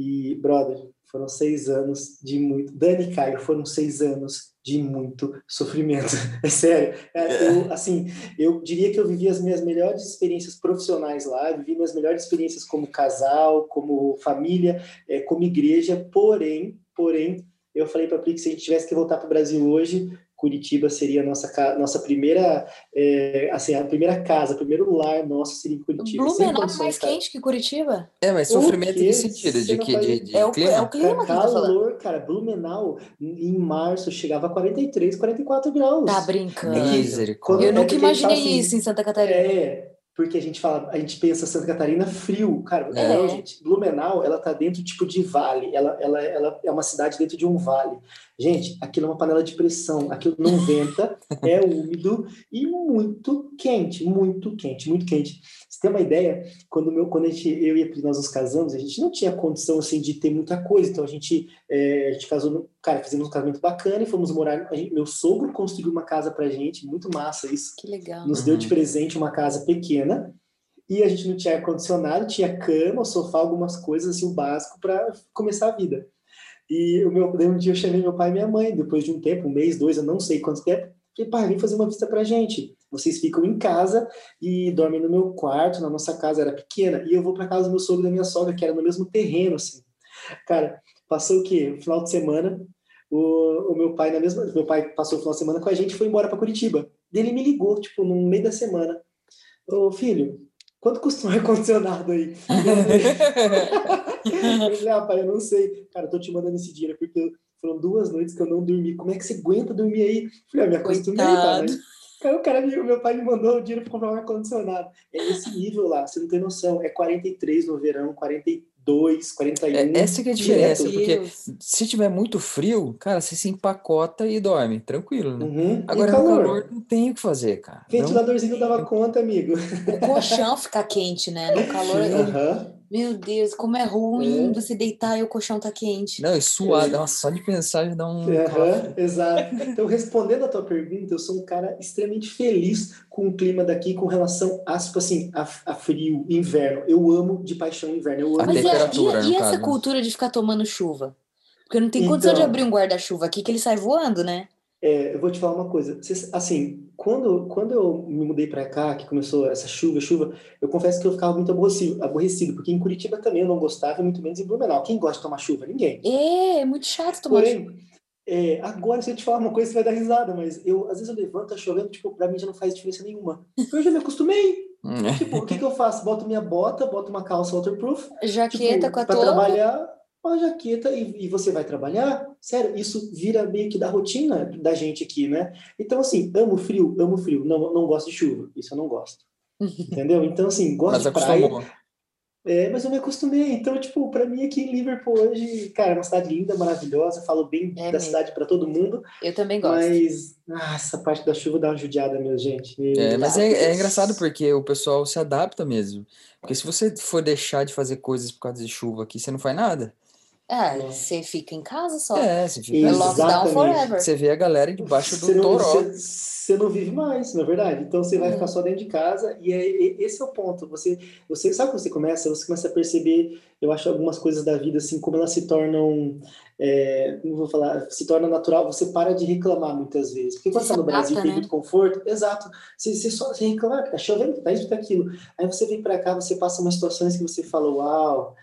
E, brother, foram seis anos de muito. Dani e Caio foram seis anos de muito sofrimento. É sério. É, eu, assim, eu diria que eu vivi as minhas melhores experiências profissionais lá, vivi minhas melhores experiências como casal, como família, é, como igreja. Porém, porém, eu falei para a Pri que se a gente tivesse que voltar para o Brasil hoje, Curitiba seria a nossa, nossa primeira, é, assim, a primeira casa, o primeiro lar nosso seria em Curitiba. Blumenau é mais cara. quente que Curitiba? É, mas sofrimento em sentido, de que de, de é, o, clima. é o clima que calor, cara, Blumenau, em março, chegava a 43, 44 graus. Tá brincando. Misericórdia. Eu nunca imaginei assim, isso em Santa Catarina. É, porque a gente fala, a gente pensa Santa Catarina frio, cara, é. não, gente. Blumenau, ela tá dentro tipo de vale, ela, ela, ela é uma cidade dentro de um vale. Gente, aquilo é uma panela de pressão, aquilo não venta, é úmido e muito quente, muito quente, muito quente. Você tem uma ideia? Quando meu, quando a gente, eu e a Pri, nós nos casamos, a gente não tinha condição assim de ter muita coisa, então a gente, é, a gente casou, no, cara, fizemos um casamento bacana e fomos morar. Gente, meu sogro construiu uma casa pra gente, muito massa isso. Que legal. Nos uhum. deu de presente uma casa pequena e a gente não tinha ar condicionado, tinha cama, sofá, algumas coisas assim o básico para começar a vida. E o meu, um dia eu chamei meu pai e minha mãe, depois de um tempo, um mês, dois, eu não sei quanto tempo. Falei, pai, vem fazer uma visita pra gente. Vocês ficam em casa e dormem no meu quarto, na nossa casa era pequena, e eu vou para casa do meu sogro e da minha sogra, que era no mesmo terreno, assim. Cara, passou o quê? No final de semana, o, o meu pai, na mesma, meu pai passou o final de semana com a gente e foi embora para Curitiba. E ele me ligou, tipo, no meio da semana. Ô, filho, quanto custa um ar-condicionado aí? eu falei, ah, pai, eu não sei. Cara, eu tô te mandando esse dinheiro porque foram duas noites que eu não dormi. Como é que você aguenta dormir aí? Eu falei, ah, me acostumei, tá? Mas... Cara, o cara, meu pai me mandou o dinheiro para comprar um ar-condicionado. É esse nível lá, você não tem noção. É 43 no verão, 42, 41. É, essa que é a diferença, porque se tiver muito frio, cara, você se empacota e dorme, tranquilo, né? Uhum. Agora, no calor, não tem o que fazer, cara. Ventiladorzinho não dava conta, amigo. O colchão fica quente, né? No calor. Uhum. Meu Deus, como é ruim é. você deitar e o colchão tá quente. Não, e suado, é. só de pensar já dá um. Uhum, exato. Então, respondendo a tua pergunta, eu sou um cara extremamente feliz com o clima daqui com relação a, tipo assim, a, a frio, inverno. Eu amo de paixão inverno. Eu amo a temperatura. E, e, e essa cultura de ficar tomando chuva? Porque não tem condição então, de abrir um guarda-chuva aqui que ele sai voando, né? É, eu vou te falar uma coisa. Assim, quando, quando eu me mudei para cá, que começou essa chuva, chuva, eu confesso que eu ficava muito aborrecido, aborrecido, porque em Curitiba também eu não gostava, muito menos em Blumenau. Quem gosta de tomar chuva? Ninguém. É, é muito chato tomar Porém, chuva. É, agora, se eu te falar uma coisa, você vai dar risada, mas eu, às vezes eu levanto, tá chovendo, tipo, pra mim já não faz diferença nenhuma. Eu já me acostumei. tipo, o que, que eu faço? Boto minha bota, boto uma calça waterproof. Jaqueta tipo, com a Pra trabalhar uma jaqueta e, e, você vai trabalhar, sério, isso vira meio que da rotina da gente aqui, né? Então, assim, amo frio, amo frio, não, não gosto de chuva, isso eu não gosto. Entendeu? Então, assim, gosto mas de praia. É, mas eu me acostumei. Então, tipo, para mim aqui em Liverpool hoje, cara, é uma cidade linda, maravilhosa, falo bem é da mesmo. cidade para todo mundo. Eu também gosto. Mas ah, essa parte da chuva dá uma judiada, minha gente. Meu é, mas é, é, engraçado porque o pessoal se adapta mesmo. Porque se você for deixar de fazer coisas por causa de chuva aqui, você não faz nada. É, você fica em casa só. É, você fica é lockdown forever. Você vê a galera debaixo do não, toró. Você, não vive mais, na é verdade. Então você vai ficar só dentro de casa e é, esse é o ponto. Você, você sabe quando você começa, você começa a perceber, eu acho algumas coisas da vida assim como elas se tornam, é, não vou falar, se torna natural. Você para de reclamar muitas vezes, porque quando você está no Brasil né? tem muito conforto, exato. Você, você só você reclama, tá chovendo, tá isso, tá aquilo. Aí você vem para cá, você passa umas situações que você fala, uau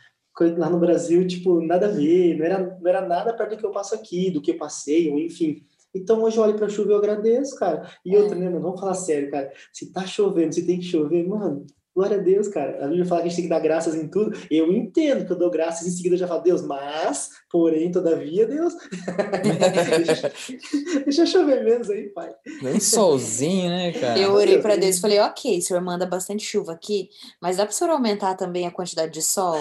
lá no Brasil, tipo, nada a ver, não era, não era nada perto do que eu passo aqui, do que eu passei, ou enfim. Então hoje eu olho pra chuva e eu agradeço, cara. E outra, né, mano, vamos falar sério, cara. Se tá chovendo, se tem que chover, mano, glória a Deus, cara. A Bíblia fala que a gente tem que dar graças em tudo. Eu entendo que eu dou graças, em seguida eu já falo, Deus, mas, porém, todavia, Deus. deixa, deixa chover menos aí, pai. Nem solzinho, né, cara? Eu orei para Deus e falei, ok, o senhor manda bastante chuva aqui, mas dá para o senhor aumentar também a quantidade de sol?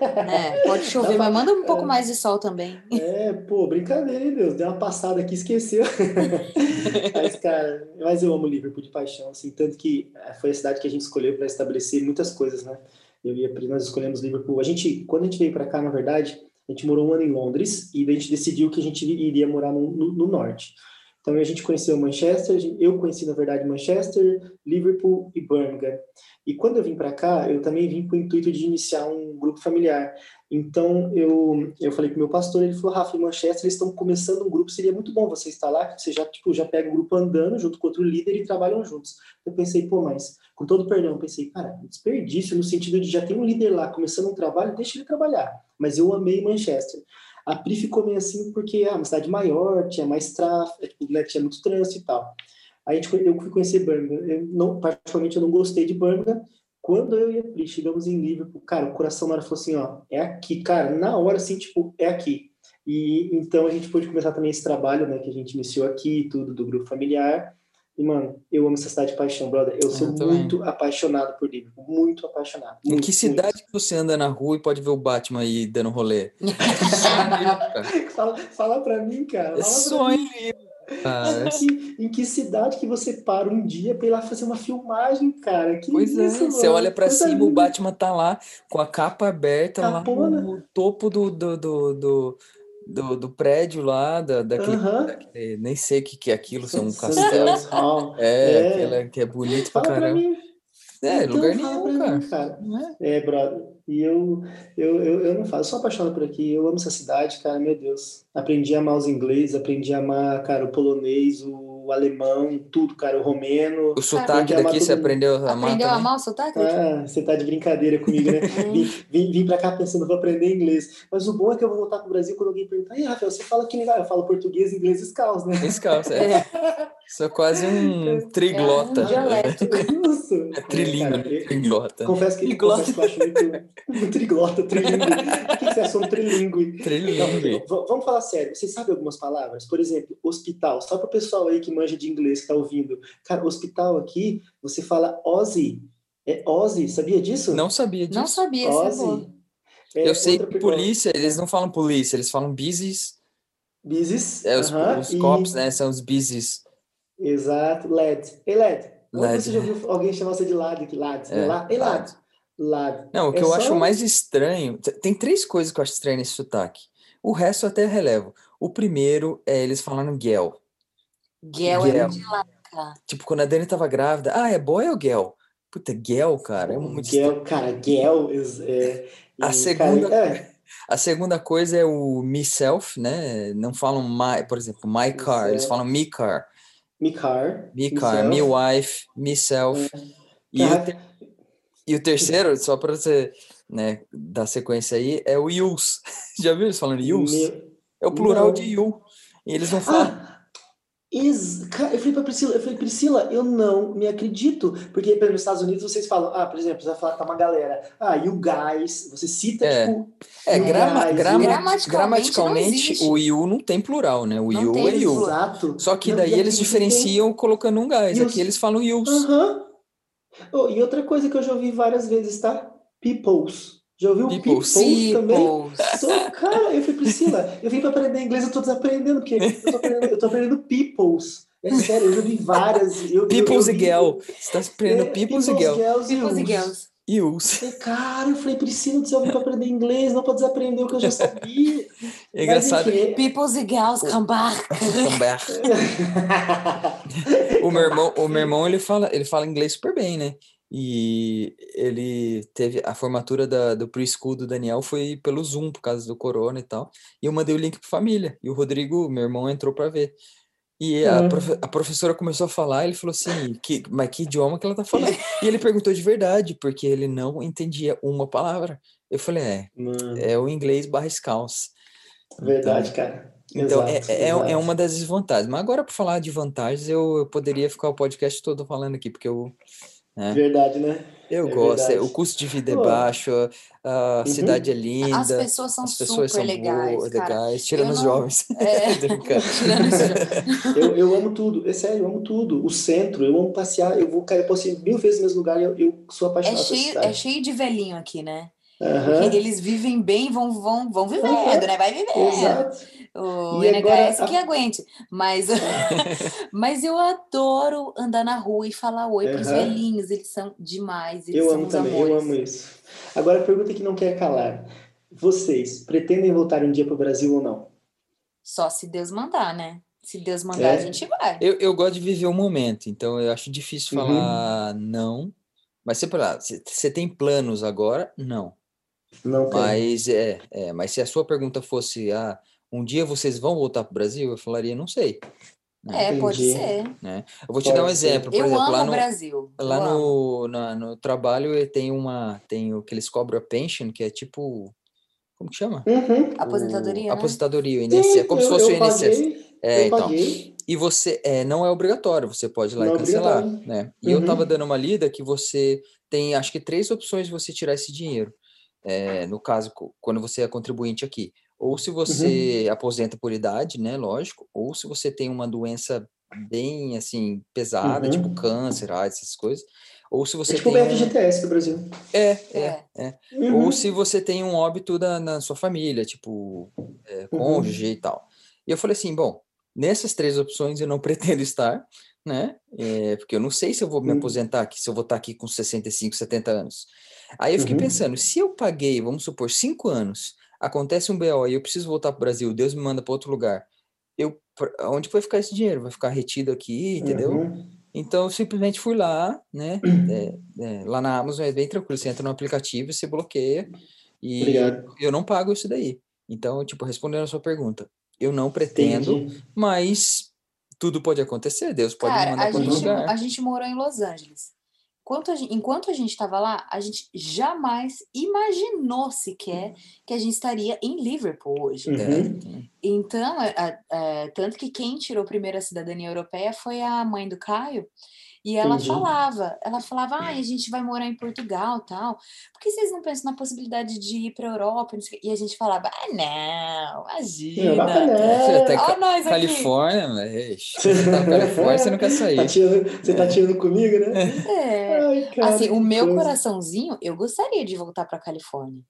Né? Pode chover, mas manda um pouco mais de sol também. É, pô, brincadeira, hein, Deus? Deu uma passada aqui, esqueceu. mas, cara, mas eu amo Liverpool de paixão, assim, tanto que eh, foi a cidade que a gente escolheu para estabelecer muitas coisas, né? Eu e nós escolhemos Liverpool. A gente, quando a gente veio para cá, na verdade, a gente morou um ano em Londres e daí a gente decidiu que a gente iria morar no, no, no norte. Então a gente conheceu Manchester, eu conheci na verdade Manchester, Liverpool e Birmingham. E quando eu vim para cá, eu também vim com o intuito de iniciar um grupo familiar. Então eu eu falei com meu pastor, ele falou: "Rafa, em Manchester eles estão começando um grupo, seria muito bom você estar lá, você já tipo já pega o grupo andando junto com outro líder e trabalham juntos". Eu pensei, pô, mas com todo perdão, pensei, cara, desperdício no sentido de já tem um líder lá começando um trabalho, deixa ele trabalhar. Mas eu amei Manchester. A Pri ficou meio assim porque é uma cidade maior, tinha mais tráfego, tipo, né, tinha muito trânsito e tal. Aí eu fui conhecer Birmingham. Eu não, particularmente eu não gostei de Birmingham. Quando eu e a Pri chegamos em Liverpool, cara, o coração na hora falou assim, ó, é aqui, cara, na hora assim, tipo, é aqui. E então a gente pôde começar também esse trabalho, né, que a gente iniciou aqui, tudo do grupo familiar. E, mano, eu amo essa cidade de paixão, brother. Eu sou eu muito apaixonado por Liverpool. Muito apaixonado. Muito, em que cidade muito. que você anda na rua e pode ver o Batman aí dando rolê? fala, fala pra mim, cara. Fala Sonho ah, em, que, em que cidade que você para um dia pra ir lá fazer uma filmagem, cara? Que pois isso, é, mano? você olha pra Coisa cima, linda. o Batman tá lá com a capa aberta Capona. lá no topo do, do, do, do, do, do prédio lá, da, daquele, daquele- nem sei o que, que é aquilo, se é um St. castelo. É, É. aquela que é bonito pra Fala pra caramba. mim. É, Então, lugar nenhum, pra cara. mim, cara. É? É, brother. E eu, eu, eu, eu não falo, eu sou apaixonado por aqui. Eu amo essa cidade, cara, meu Deus. Aprendi a amar os ingleses, aprendi a amar, cara, o polonês, o alemão, tudo, cara, o romeno. O sotaque daqui você aprendeu a amar Aprendeu a amar o sotaque? Ah, você tá de brincadeira comigo, né? vim, vim, vim pra cá pensando, vou aprender inglês. Mas o bom é que eu vou voltar pro Brasil quando alguém perguntar, e Rafael, você fala que legal? Eu falo português, inglês e escaus, né? Escalça, é. Sou quase um triglota. É um dialeto. Isso. É eu- Triglota. Confesso que, Triglota. confesso que eu acho muito. Triglota, trilingue. O que que você achou um trilingue? Trilingue. Não, vamos falar sério. Você sabe algumas palavras? Por exemplo, hospital. Só para o pessoal aí que manja de inglês, que tá ouvindo. Cara, hospital aqui, você fala Ozzy. É Ozzy, sabia disso? Não sabia disso. Não sabia, é Ozzy. É Eu sei que polícia, eles não falam polícia, eles falam business. Business. É, os, aham, os e- cops, né? São os business. Exato. LED. Ei, LED. LED. você já ouviu alguém chamar você de lad aqui? Lad. É, Ei, lad. lad. Não, o que É eu só- acho mais estranho. Tem três coisas que eu acho estranho nesse sotaque. O resto eu até relevo. O primeiro é eles falando gel. Gel é de. Tipo, quando a Dani tava grávida, ah, é boy ou gel? Puta, gel, cara, é muito estranho. Gel, cara, Gel. É, A segunda- Cara, é, A segunda coisa é o myself, né? Não falam my, por exemplo, my car, eles Myself. falam me car. me car. Me car, me wife, myself. E o, e o terceiro, só para você né, dar sequência aí, é o yous. Já viu eles falando yous? meu- É o plural não. de you. E eles não falam. Ah, ex- eu falei pra Priscila, eu falei, Priscila, eu não me acredito. Porque pelos Estados Unidos vocês falam, ah, por exemplo, você vai falar, tá uma galera, ah, you guys, você cita, É. tipo, É, grama, guys, grama, you- Gramaticalmente gramaticalmente, o you não tem plural, né? O Não you tem é you. Exato. Só que Não, daí eles diferenciam colocando um gás. Yous. Aqui eles falam yous. Aham. Oh, e outra coisa que eu já ouvi várias vezes, tá? Peoples. Já ouviu Peoples. peoples, também? Sou- cara, eu falei, Priscila, eu vim pra aprender inglês, eu tô desaprendendo, porque eu tô aprendendo, eu tô aprendendo peoples. É sério, eu já vi várias. Eu, eu- Peoples eu e vi- girl. Você tá aprendendo É, peoples e girl. girls e Peoples e girls. E, Cara, eu falei, Priscila, você ouviu pra aprender inglês, não pra desaprender o que eu já sabia. É engraçado. Enfim, Peoples e girls, come back. Também. O meu irmão, o meu irmão ele fala, ele fala inglês super bem, né? E ele teve a formatura da, do preschool do Daniel foi pelo Zoom, por causa do corona e tal. E eu mandei o link para família. E o Rodrigo, meu irmão, entrou para ver. E a, Uhum. profe- a professora começou a falar, ele falou assim, que, mas que idioma que ela tá falando? E ele perguntou de verdade, porque ele não entendia uma palavra. Eu falei, é, Mano, é o inglês barra scalls. verdade, cara. Então, é, Exato, é, é exato. uma das desvantagens. Mas agora, para falar de vantagens, eu, eu poderia ficar o podcast todo falando aqui, porque eu, né, Verdade, né? eu É gosto. é- verdade. O custo de vida é baixo, a Uhum. cidade é As linda, pessoas são as pessoas super são legais, boas, cara. legais, tirando Eu os não- jovens. É, Tô brincando. tirando os Eu, eu amo tudo, é sério, eu amo tudo. O centro, eu amo passear, eu vou, cara, eu posso ir mil vezes no mesmo lugar, eu, eu sou É apaixonado essa cheio, é cheio de velhinho aqui, né? Uhum. Eles vivem bem, vão, vão, vão vivendo, uhum. né? Vai vivendo. Exato. O e NHS agora... que aguente. Mas, mas eu adoro andar na rua e falar oi uhum. para os velhinhos. Eles são demais. Eles eu amo também, amores. eu amo isso. Agora, a pergunta que não quer calar. Vocês pretendem voltar um dia para o Brasil ou não? Só se Deus mandar, né? Se Deus mandar, é. a gente vai. Eu, eu gosto de viver o momento, então eu acho difícil uhum. falar uhum. não. Mas você, você tem planos agora? Não. Não tem. Mas, é, é, mas se a sua pergunta fosse, ah, um dia vocês vão voltar para o Brasil? Eu falaria, não sei. Né? É, pode ser. Né? Eu vou te pode dar um exemplo. Por eu exemplo, amo lá no, Brasil. Lá no, na, no trabalho tem uma. Tem o que eles cobram a pension, que é tipo. Como que chama? Uhum. Aposentadoria. O, né? Aposentadoria, o INSS. Sim, é como eu, se fosse o INSS. é, então. Paguei. E você é, não é obrigatório, você pode ir lá não e é cancelar. Né? E uhum. eu estava dando uma lida que você tem acho que três opções de você tirar esse dinheiro. É, no caso, quando você é contribuinte aqui. Ou se você uhum. aposenta por idade, né? Lógico, ou se você tem uma doença bem assim pesada, tipo uhum. tipo câncer, AIDS, essas coisas. Ou se você é tipo tem o BFGTS do Brasil. É, é, é. Uhum. Ou se você tem um óbito da, na sua família, tipo é, cônjuge uhum. e tal. E eu falei assim, bom, nessas três opções eu não pretendo estar, né? É, porque eu não sei se eu vou me aposentar aqui, se eu vou estar aqui com 65, 70 anos. Aí eu fiquei uhum. pensando, se eu paguei, vamos supor, cinco anos, acontece um BO e eu preciso voltar para o Brasil, Deus me manda para outro lugar, eu, onde vai ficar esse dinheiro? Vai ficar retido aqui, entendeu? Uhum. Então eu simplesmente fui lá, né? É, é, lá na Amazon é bem tranquilo, você entra no aplicativo, você bloqueia e Obrigado. eu não pago isso daí. Então, tipo, respondendo a sua pergunta, eu não pretendo, Entendi. mas tudo pode acontecer, Deus pode Cara, me mandar para outro lugar. A gente morou em Los Angeles a gente, enquanto a gente estava lá, a gente jamais imaginou sequer que a gente estaria em Liverpool hoje. Uhum. Então, é, é, tanto que quem tirou primeiro a cidadania europeia foi a mãe do Caio. E ela Entendi. falava, ela falava, ah, a gente vai morar em Portugal tal. Por que vocês não pensam na possibilidade de ir para a Europa? E a gente falava, ah, não, imagina. Não, Olha nós Califórnia, mas você tá Califórnia, você não quer sair. Tá tirando, você tá tirando comigo, né? É. Ai, cara, assim, o meu coisa. coraçãozinho, eu gostaria de voltar para Califórnia.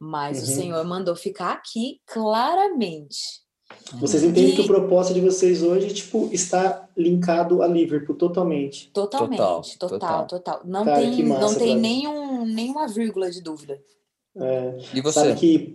Mas uhum. o Senhor mandou ficar aqui claramente. Vocês entendem e... que o propósito de vocês hoje, tipo, está linkado a Liverpool totalmente. Totalmente, total, total. total. Não Cara, tem, massa, não tem nenhum, nenhuma vírgula de dúvida. É, e você? Sabe que,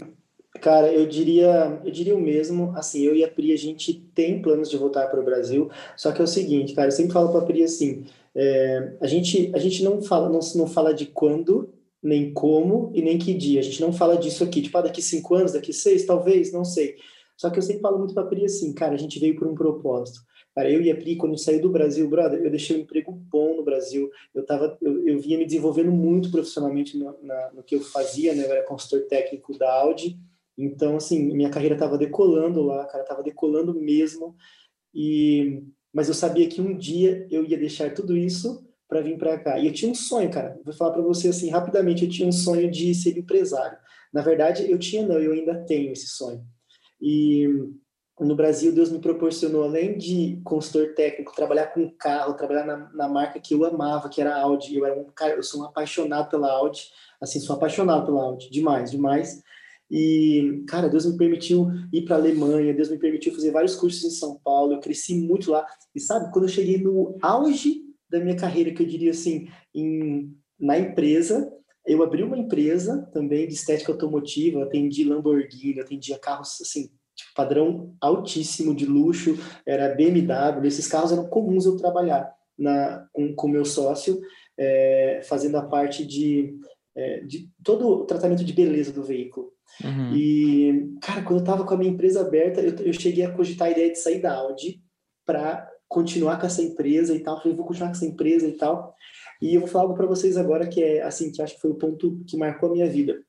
cara, eu diria, eu diria o mesmo, assim, eu e a Pri, a gente tem planos de voltar para o Brasil, só que é o seguinte, cara, eu sempre falo para a Pri assim, é, a, gente, a gente não fala, não, não fala de quando, nem como e nem que dia. A gente não fala disso aqui, tipo, ah, daqui cinco anos, daqui seis, talvez, não sei. Só que eu sempre falo muito pra Pri assim, cara, a gente veio por um propósito. Cara, eu e a Pri, quando eu saí do Brasil, brother, eu deixei um emprego bom no Brasil. Eu tava, eu, eu vinha me desenvolvendo muito profissionalmente no, na, no que eu fazia, né? Eu era consultor técnico da Audi. Então, assim, minha carreira tava decolando lá, cara, tava decolando mesmo. E mas eu sabia que um dia eu ia deixar tudo isso para vir para cá. E eu tinha um sonho, cara. Vou falar para você assim rapidamente, eu tinha um sonho de ser empresário. Na verdade, eu tinha não, eu ainda tenho esse sonho. E no Brasil, Deus me proporcionou, além de consultor técnico, trabalhar com carro, trabalhar na, na marca que eu amava, que era a Audi. Eu, era um, cara, eu sou um apaixonado pela Audi, assim, sou apaixonado pela Audi, demais, demais. E, cara, Deus me permitiu ir para a Alemanha, Deus me permitiu fazer vários cursos em São Paulo, eu cresci muito lá. E sabe, quando eu cheguei no auge da minha carreira, que eu diria assim, em, na empresa, eu abri uma empresa também de estética automotiva, atendi Lamborghini, atendia carros assim, tipo, padrão altíssimo de luxo, era BMW, esses carros eram comuns eu trabalhar na, com o meu sócio, é, fazendo a parte de, é, de todo o tratamento de beleza do veículo. Uhum. E, cara, quando eu tava com a minha empresa aberta, eu, eu cheguei a cogitar a ideia de sair da Audi para continuar com essa empresa e tal. Falei, vou continuar com essa empresa e tal. E eu vou falar algo para vocês agora que é assim, que acho que foi o ponto que marcou a minha vida.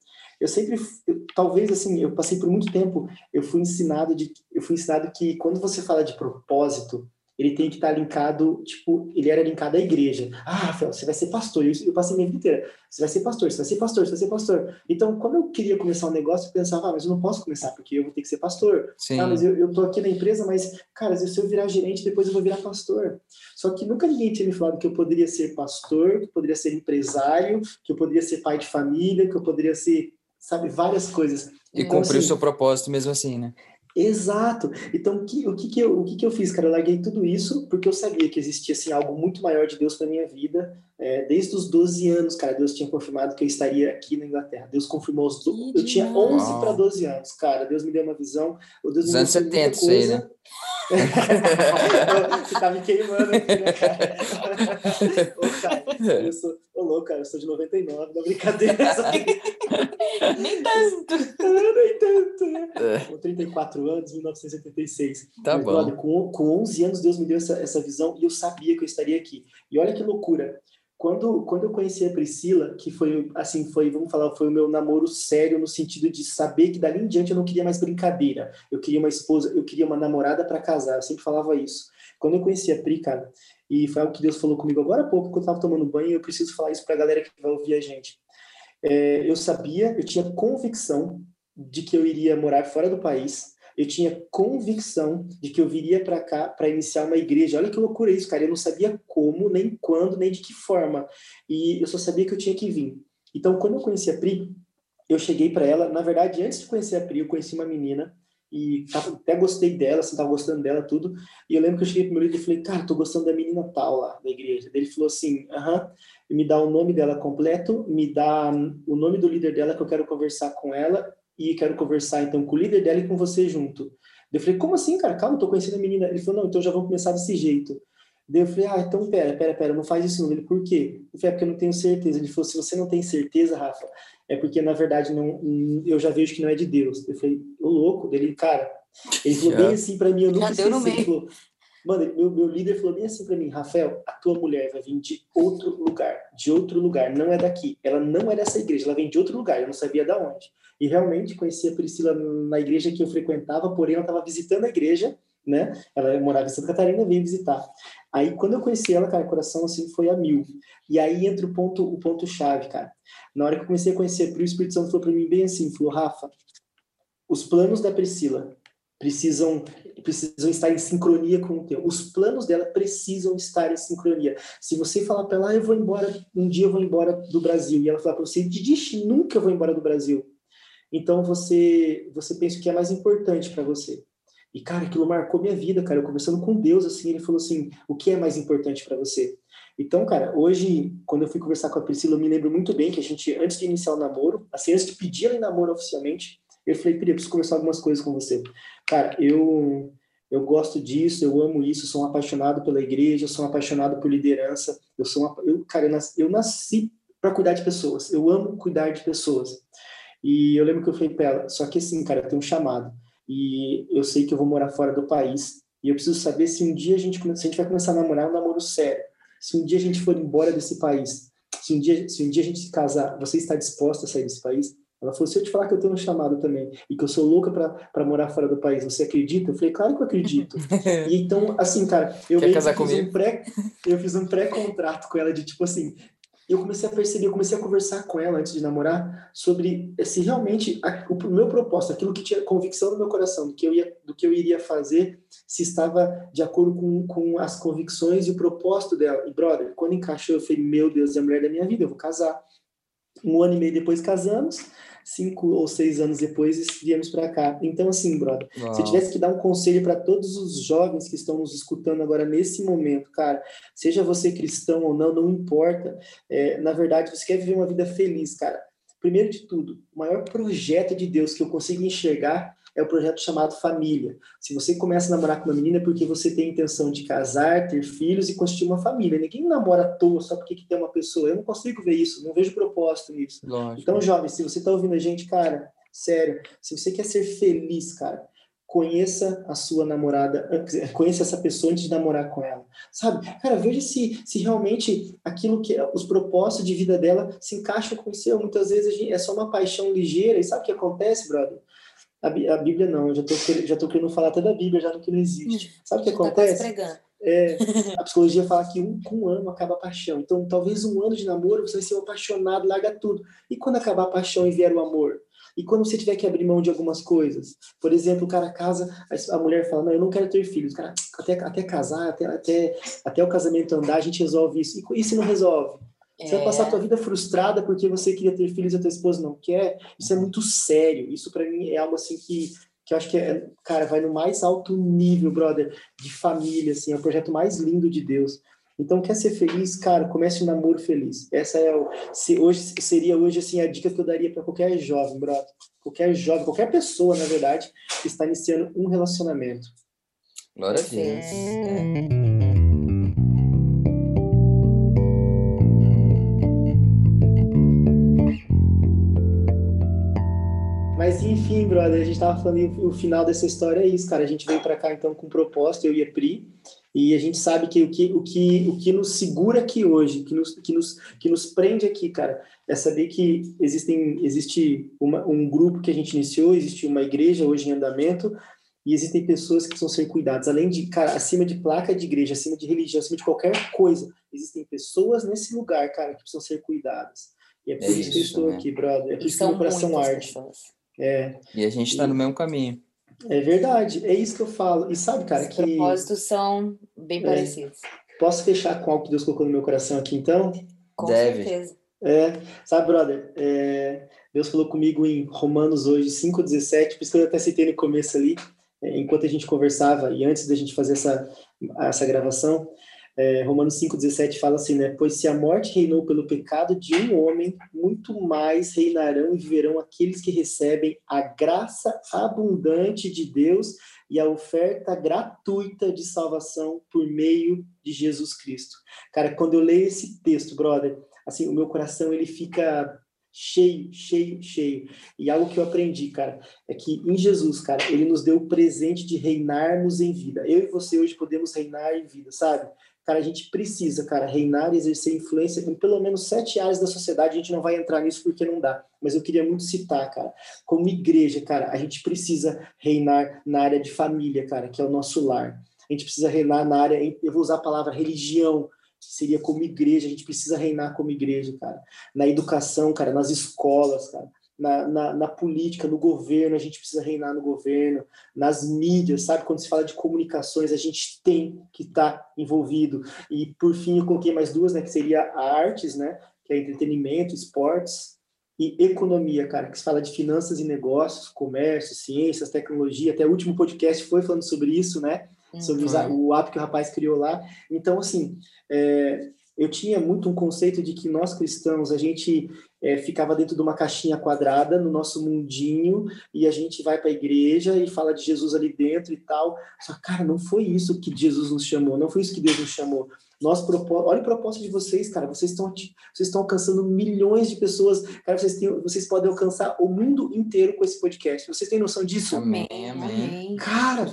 Eu sempre, eu, talvez assim, eu passei por muito tempo, eu fui ensinado de, eu fui ensinado que quando você fala de propósito, ele tem que estar linkado, tipo, ele era linkado à igreja. Ah, Rafael, você vai ser pastor. Eu, eu passei minha vida inteira. Você vai ser pastor, você vai ser pastor, você vai ser pastor. Então, quando eu queria começar um negócio, eu pensava, ah, mas eu não posso começar, porque eu vou ter que ser pastor. Sim. Ah, mas eu, eu tô aqui na empresa, mas, cara, se eu virar gerente, depois eu vou virar pastor. Só que nunca ninguém tinha me falado que eu poderia ser pastor, que eu poderia ser empresário, que eu poderia ser pai de família, que eu poderia ser sabe? Várias coisas. E então, cumpriu o assim, seu propósito mesmo assim, né? Exato. Então, o que, o, que, que, eu, o que, que eu fiz, cara? Eu larguei tudo isso porque eu sabia que existia assim, algo muito maior de Deus para minha vida. É, desde os 12 anos, cara, Deus tinha confirmado que eu estaria aqui na Inglaterra. Deus confirmou os do... Eu tinha 11 para 12 anos, cara. Deus me deu uma visão. O Deus Os anos 70, isso aí, né? Você tá me queimando aqui, né, cara? Ô, cara, eu sou, ô, louco, cara, eu sou de 99, não brincadeira. Nem tanto. Nem tanto, né? É. Com 34 anos, 1976. Tá Mas, bom. Olha, com, com 11 anos, Deus me deu essa, essa visão e eu sabia que eu estaria aqui. E olha que loucura. Quando, quando eu conheci a Priscila, que foi, assim, foi, vamos falar, foi o meu namoro sério no sentido de saber que dali em diante eu não queria mais brincadeira. Eu queria uma esposa, eu queria uma namorada para casar. Eu sempre falava isso. Quando eu conheci a Pri, cara, e foi algo que Deus falou comigo agora há pouco, quando eu estava tomando banho, eu preciso falar isso para a galera que vai ouvir a gente. É, eu sabia, eu tinha convicção de que eu iria morar fora do país, eu tinha convicção de que eu viria para cá para iniciar uma igreja. Olha que loucura isso, cara. Eu não sabia como, nem quando, nem de que forma. E eu só sabia que eu tinha que vir. Então, quando eu conheci a Pri, eu cheguei para ela. Na verdade, antes de conhecer a Pri, eu conheci uma menina e até gostei dela, assim, tava gostando dela, tudo. E eu lembro que eu cheguei pro meu líder e falei, cara, tô gostando da menina tal lá da igreja. Ele falou assim, aham, me dá o nome dela completo, me dá o nome do líder dela que eu quero conversar com ela e quero conversar então com o líder dela e com você junto. Eu falei, como assim, cara? Calma, tô conhecendo a menina. Ele falou, não, então já vamos começar desse jeito. Daí eu falei, ah, então pera, pera, pera, não faz isso não. Ele, por quê? Eu falei, é porque eu não tenho certeza. Ele falou, se você não tem certeza, Rafa, é porque na verdade não, eu já vejo que não é de Deus. Eu falei, ô louco. Ele, cara, ele falou bem assim para mim, eu nunca sei se ele falou, Mano, meu, meu líder falou bem assim para mim, Rafael, a tua mulher vai vir de outro lugar, de outro lugar, não é daqui. Ela não é dessa igreja, ela vem de outro lugar, eu não sabia de onde. E realmente conheci a Priscila na igreja que eu frequentava, porém ela estava visitando a igreja, né? Ela morava em Santa Catarina, veio visitar. Aí quando eu conheci ela, cara, o coração assim foi a mil. E aí entra o ponto, o ponto chave, cara. Na hora que eu comecei a conhecer a Pri, o Espírito Santo falou para mim bem assim, falou, Rafa, os planos da Priscila precisam precisam estar em sincronia com o teu. Os planos dela precisam estar em sincronia. Se você falar para ela, ah, eu vou embora, um dia eu vou embora do Brasil, e ela falar para você, Didi, nunca eu vou embora do Brasil então você você pensa o que é mais importante para você. E cara, aquilo marcou minha vida, cara. Eu conversando com Deus assim, ele falou assim: "O que é mais importante para você?" Então, cara, hoje quando eu fui conversar com a Priscila, eu me lembro muito bem que a gente antes de iniciar o namoro, assim, antes de pedir ela em namoro oficialmente, eu falei: "Pri, eu preciso conversar algumas coisas com você". Cara, eu eu gosto disso, eu amo isso, sou um apaixonado pela igreja, sou um apaixonado por liderança. Eu sou uma, eu, cara, eu nasci, eu nasci para cuidar de pessoas. Eu amo cuidar de pessoas. E eu lembro que eu falei para ela, só que assim, cara, eu tenho um chamado. E eu sei que eu vou morar fora do país. E eu preciso saber se um dia a gente, se a gente vai começar a namorar, um namoro sério. Se um dia a gente for embora desse país. Se um dia, se um dia a gente se casar, você está disposta a sair desse país? Ela falou: se eu te falar que eu tenho um chamado também e que eu sou louca para morar fora do país, você acredita? Eu falei: claro que eu acredito. e então, assim, cara, eu, Quer casar fiz um pré, eu fiz um pré-contrato com ela de tipo assim: eu comecei a perceber, eu comecei a conversar com ela antes de namorar sobre se realmente a, o meu propósito, aquilo que tinha convicção no meu coração, do que eu, ia, do que eu iria fazer, se estava de acordo com, com as convicções e o propósito dela. E, brother, quando encaixou, eu falei, meu Deus, é a mulher da minha vida, eu vou casar. Um ano e meio depois casamos, cinco ou seis anos depois viemos para cá. Então, assim, brother, Uau. se eu tivesse que dar um conselho para todos os jovens que estão nos escutando agora nesse momento, cara, seja você cristão ou não, não importa. É, na verdade, você quer viver uma vida feliz, cara. Primeiro de tudo, o maior projeto de Deus que eu consigo enxergar é o projeto chamado família. Se você começa a namorar com uma menina é porque você tem a intenção de casar, ter filhos e constituir uma família. Ninguém namora à toa só porque que tem uma pessoa. Eu não consigo ver isso, não vejo propósito nisso. Lógico. Então, jovem, se você está ouvindo a gente, cara, sério, se você quer ser feliz, cara, conheça a sua namorada, conheça essa pessoa antes de namorar com ela, sabe? Cara, veja se, se realmente aquilo que os propósitos de vida dela se encaixam com o seu. Muitas vezes é só uma paixão ligeira e sabe o que acontece, brother? A, a Bíblia não, eu já tô, já tô querendo falar até da Bíblia, já no que não existe. Sabe o que tá acontece? É, a psicologia fala que um, com um ano acaba a paixão. Então, talvez um ano de namoro você vai ser um apaixonado, larga tudo. E quando acabar a paixão e vier o amor? E quando você tiver que abrir mão de algumas coisas? Por exemplo, o cara casa, a mulher fala, não, eu não quero ter filhos. Cara, até, até casar, até, até, até o casamento andar, a gente resolve isso. E, e se não resolve? Você vai passar a tua vida frustrada porque você queria ter filhos e a tua esposa não quer. Isso é muito sério. Isso para mim é algo assim que, que eu acho que é, cara, vai no mais alto nível, brother, de família, assim, é o projeto mais lindo de Deus. Então, quer ser feliz, cara, comece um namoro feliz. Essa é o, se hoje seria hoje assim a dica que eu daria para qualquer jovem, brother. Qualquer jovem, qualquer pessoa, na verdade, que está iniciando um relacionamento. Glória a Deus. É. Enfim, brother, a gente tava falando o final dessa história é isso, cara. A gente veio para cá então com propósito, eu e a Pri, e a gente sabe que o que, o que, o que nos segura aqui hoje, que nos, que nos, que nos prende aqui, cara, é saber que existem, existe uma, um grupo que a gente iniciou, existe uma igreja hoje em andamento, e existem pessoas que precisam ser cuidadas. Além de, cara, acima de placa de igreja, acima de religião, acima de qualquer coisa, existem pessoas nesse lugar, cara, que precisam ser cuidadas. E é por é isso, isso, que eu estou né? aqui, brother. É por isso que meu coração arde. Pessoas. É. E a gente está no mesmo caminho. É verdade, é isso que eu falo. E sabe, cara, Os que. Os propósitos são bem é. parecidos. Posso fechar com algo que Deus colocou no meu coração aqui, então? Com Deve. certeza. É, sabe, brother, é, Deus falou comigo em Romanos hoje 5,17, por isso que eu até citei no começo ali, é, enquanto a gente conversava e antes da gente fazer essa, essa gravação, é, Romanos 5,17 fala assim, né? Pois se a morte reinou pelo pecado de um homem, muito mais reinarão e viverão aqueles que recebem a graça abundante de Deus e a oferta gratuita de salvação por meio de Jesus Cristo. Cara, quando eu leio esse texto, brother, assim, o meu coração ele fica cheio, cheio, cheio. E algo que eu aprendi, cara, é que em Jesus, cara, ele nos deu o presente de reinarmos em vida. Eu e você hoje podemos reinar em vida, sabe? Cara, a gente precisa, cara, reinar e exercer influência em pelo menos sete áreas da sociedade. A gente não vai entrar nisso porque não dá. Mas eu queria muito citar, cara, como igreja, cara, a gente precisa reinar na área de família, cara, que é o nosso lar. A gente precisa reinar na área, eu vou usar a palavra religião, que seria como igreja. A gente precisa reinar como igreja, cara. Na educação, cara, nas escolas, cara na, na, na, política, no governo, a gente precisa reinar no governo, nas mídias, sabe? Quando se fala de comunicações, a gente tem que estar tá envolvido. E, por fim, eu coloquei mais duas, né? Que seria a artes, né? Que é entretenimento, esportes e economia, cara, que se fala de finanças e negócios, comércio, ciências, tecnologia. Até o último podcast foi falando sobre isso, né? Sobre uhum. o app que o rapaz criou lá. Então, assim, é, eu tinha muito um conceito de que nós cristãos, a gente é, ficava dentro de uma caixinha quadrada, no nosso mundinho, e a gente vai para a igreja e fala de Jesus ali dentro e tal. Só, cara, não foi isso que Jesus nos chamou, não foi isso que Deus nos chamou. Nós olha o propósito de vocês, cara. Vocês estão, vocês estão alcançando milhões de pessoas. Cara, vocês, têm, vocês podem alcançar o mundo inteiro com esse podcast. Vocês têm noção disso? Amém, amém. Cara,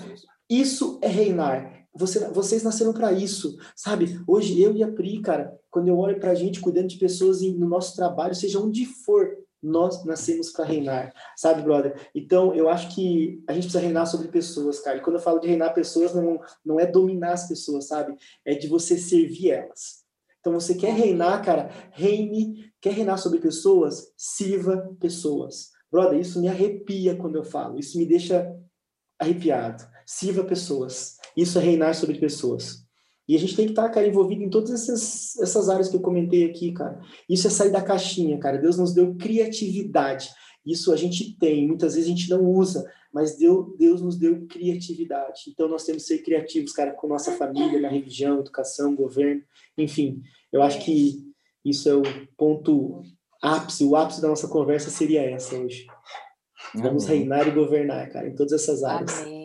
isso é reinar. Você, vocês nasceram para isso, sabe? Hoje eu e a Pri, cara, quando eu olho para a gente cuidando de pessoas no nosso trabalho, seja onde for, nós nascemos para reinar, sabe, brother? Então, eu acho que a gente precisa reinar sobre pessoas, cara. E quando eu falo de reinar pessoas, não, não é dominar as pessoas, sabe? É de você servir elas. Então, você quer reinar, cara, reine. Quer reinar sobre pessoas? Sirva pessoas. Brother, isso me arrepia quando eu falo. Isso me deixa arrepiado. Sirva pessoas. Isso é reinar sobre pessoas. E a gente tem que estar, cara, envolvido em todas essas, essas áreas que eu comentei aqui, cara. Isso é sair da caixinha, cara. Deus nos deu criatividade. Isso a gente tem, muitas vezes a gente não usa, mas Deus, Deus nos deu criatividade. Então nós temos que ser criativos, cara, com nossa família, na religião, educação, governo, enfim. Eu acho que isso é o ponto ápice, o ápice da nossa conversa seria essa hoje. Vamos Amém. reinar e governar, cara, em todas essas áreas. Amém.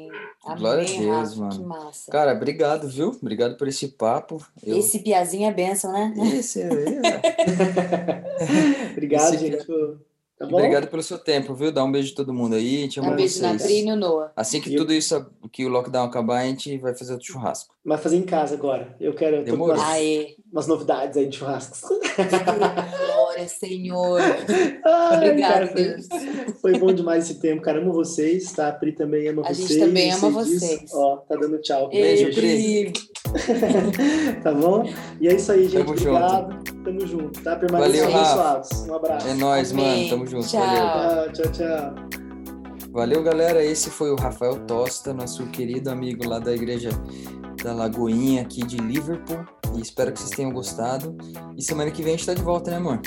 Amém, Glória a Deus, Rafa, mano. Que massa. Cara, obrigado, viu? Obrigado por esse papo. Eu... Esse piazinho é benção, né? Esse é. obrigado, esse gente. Tá Obrigado pelo seu tempo, viu? Dá um beijo de todo mundo aí. A gente um beijo vocês. na Pri e no Noah. Assim que tudo isso, que o lockdown acabar, a gente vai fazer outro churrasco. Vai fazer em casa agora. Eu quero Demorou. umas, umas novidades aí de churrascos. Glória, Senhor. Ai, Obrigada, cara, Deus. Foi, bom demais esse tempo, cara. Amo vocês, tá? A Pri também ama a vocês. A gente também ama vocês. Disso. Ó, tá dando tchau. Beijo, Pri. tá bom? E é isso aí, gente. Tamo Obrigado. Junto. Tamo junto, tá? Permaneçam abençoados. Um abraço. É nóis, Amém. mano. Tamo junto. Tchau. Valeu. Tchau, tchau. Valeu, galera. Esse foi o Rafael Tosta, nosso querido amigo lá da igreja da Lagoinha aqui de Liverpool. E espero que vocês tenham gostado. E semana que vem a gente tá de volta, né, amor?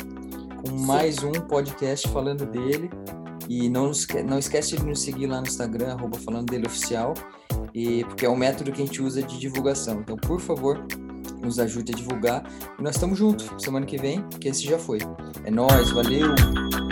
Com mais um podcast falando dele. E não, esque não esquece de nos seguir lá no Instagram, arroba falando dele oficial, e, porque é o método que a gente usa de divulgação. Então, por favor, nos ajude a divulgar. E nós estamos juntos semana que vem, que esse já foi. É nóis, valeu!